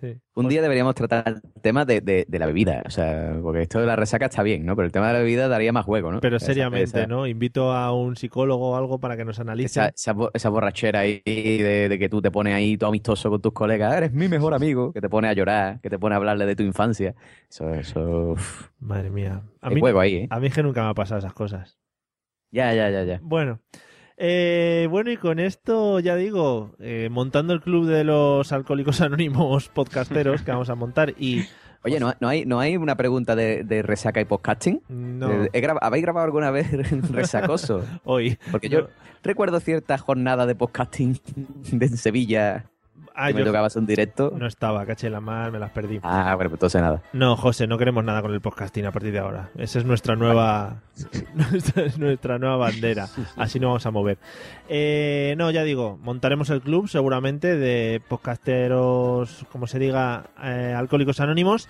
Sí. un día deberíamos tratar el tema de, de- de la bebida. O sea, porque esto de la resaca está bien, ¿no? Pero el tema de la bebida daría más juego, ¿no? Pero seriamente, esa- ¿no? Invito a un psicólogo o algo para que nos analice. Esa, esa, bo- esa borrachera ahí de, de que tú te pones ahí todo amistoso con tus colegas, eres mi mejor amigo, que te pone a llorar, que te pone a hablarle de tu infancia. Eso, eso. uf. Madre mía. A mí, juego ahí, ¿eh? a mí es que nunca me ha pasado esas cosas. Ya, ya, ya, ya. Bueno, Eh, bueno, y con esto ya digo, eh, montando el club de los alcohólicos anónimos podcasteros que vamos a montar y... Oye, ¿no, no hay, ¿no hay una pregunta de, de resaca y podcasting? No. Eh, he grab- ¿Habéis grabado alguna vez resacoso? Hoy. Porque yo recuerdo cierta jornada de podcasting en Sevilla Ah, me yo tocaba hacer un directo. no estaba, caché la mar, me las perdí. Ah, bueno, pues entonces nada. No, José, no queremos nada con el podcasting a partir de ahora. Esa es nuestra nueva, nuestra, es nuestra nueva bandera. Así nos vamos a mover. Eh, no, ya digo, montaremos el club seguramente de podcasteros, como se diga, eh, alcohólicos anónimos.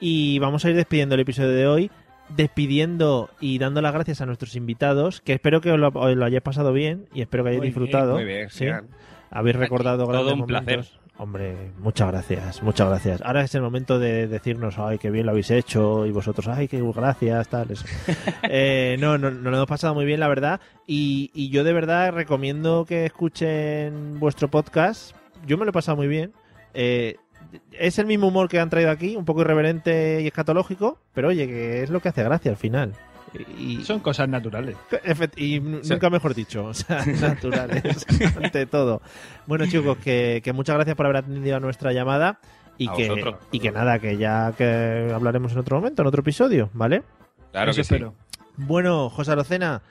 Y vamos a ir despidiendo el episodio de hoy. Despidiendo y dando las gracias a nuestros invitados, que espero que os lo, os lo hayáis pasado bien y espero que hayáis Muy bien, disfrutado. muy bien, Sí. Habéis recordado todo grandes un placer. Hombre, muchas gracias, muchas gracias. Ahora es el momento de decirnos, ay, qué bien lo habéis hecho, y vosotros, ay, qué gracias, tal. eso. Eh, no, no, nos lo hemos pasado muy bien, la verdad. Y, y yo de verdad recomiendo que escuchen vuestro podcast. Yo me lo he pasado muy bien. Eh, es el mismo humor que han traído aquí, un poco irreverente y escatológico, pero oye, que es lo que hace gracia al final. Y, Son cosas naturales. Efect- y nunca mejor dicho, o sea, naturales, ante todo. Bueno, chicos, que, que muchas gracias por haber atendido a nuestra llamada y A que, vosotros. y que nada, que ya que hablaremos en otro momento, en otro episodio, ¿vale? Claro Eso que sí. Bueno, José Arocena,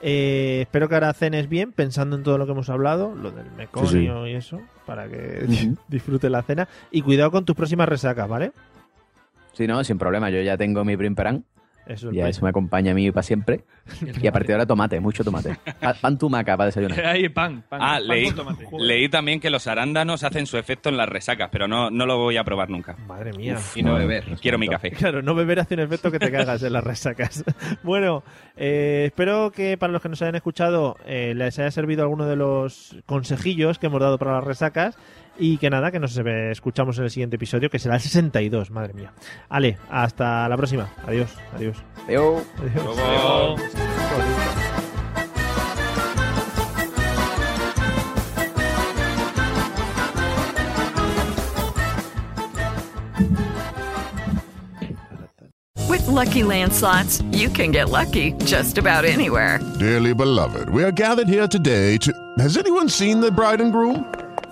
eh, espero que ahora cenes bien, pensando en todo lo que hemos hablado, lo del meconio y eso, para que Ujú. disfrutes la cena. Y cuidado con tus próximas resacas, ¿vale? Sí, no, sin problema. Yo ya tengo mi primperán. Eso es Ya eso me acompaña a mí para siempre. Y a partir de ahora tomate, mucho tomate. Pa- Pan tumaca para desayunar. Ahí, pan, pan. Ah, pan leí, con tomate. leí también que los arándanos hacen su efecto en las resacas, pero no, no lo voy a probar nunca. Madre mía. Y no beber. Quiero mi café. Claro, no beber hace un efecto que te cagas en las resacas. bueno, eh, espero que para los que nos hayan escuchado eh, les haya servido alguno de los consejillos que hemos dado para las resacas y que nada, que nos escuchamos en el siguiente episodio, que será el 62, madre mía. Ale, hasta la próxima. Adiós, adiós. Adiós. Adiós. With Lucky Land slots, you can get lucky just about anywhere. Dearly beloved, we are gathered here today to. Has anyone seen the bride and groom?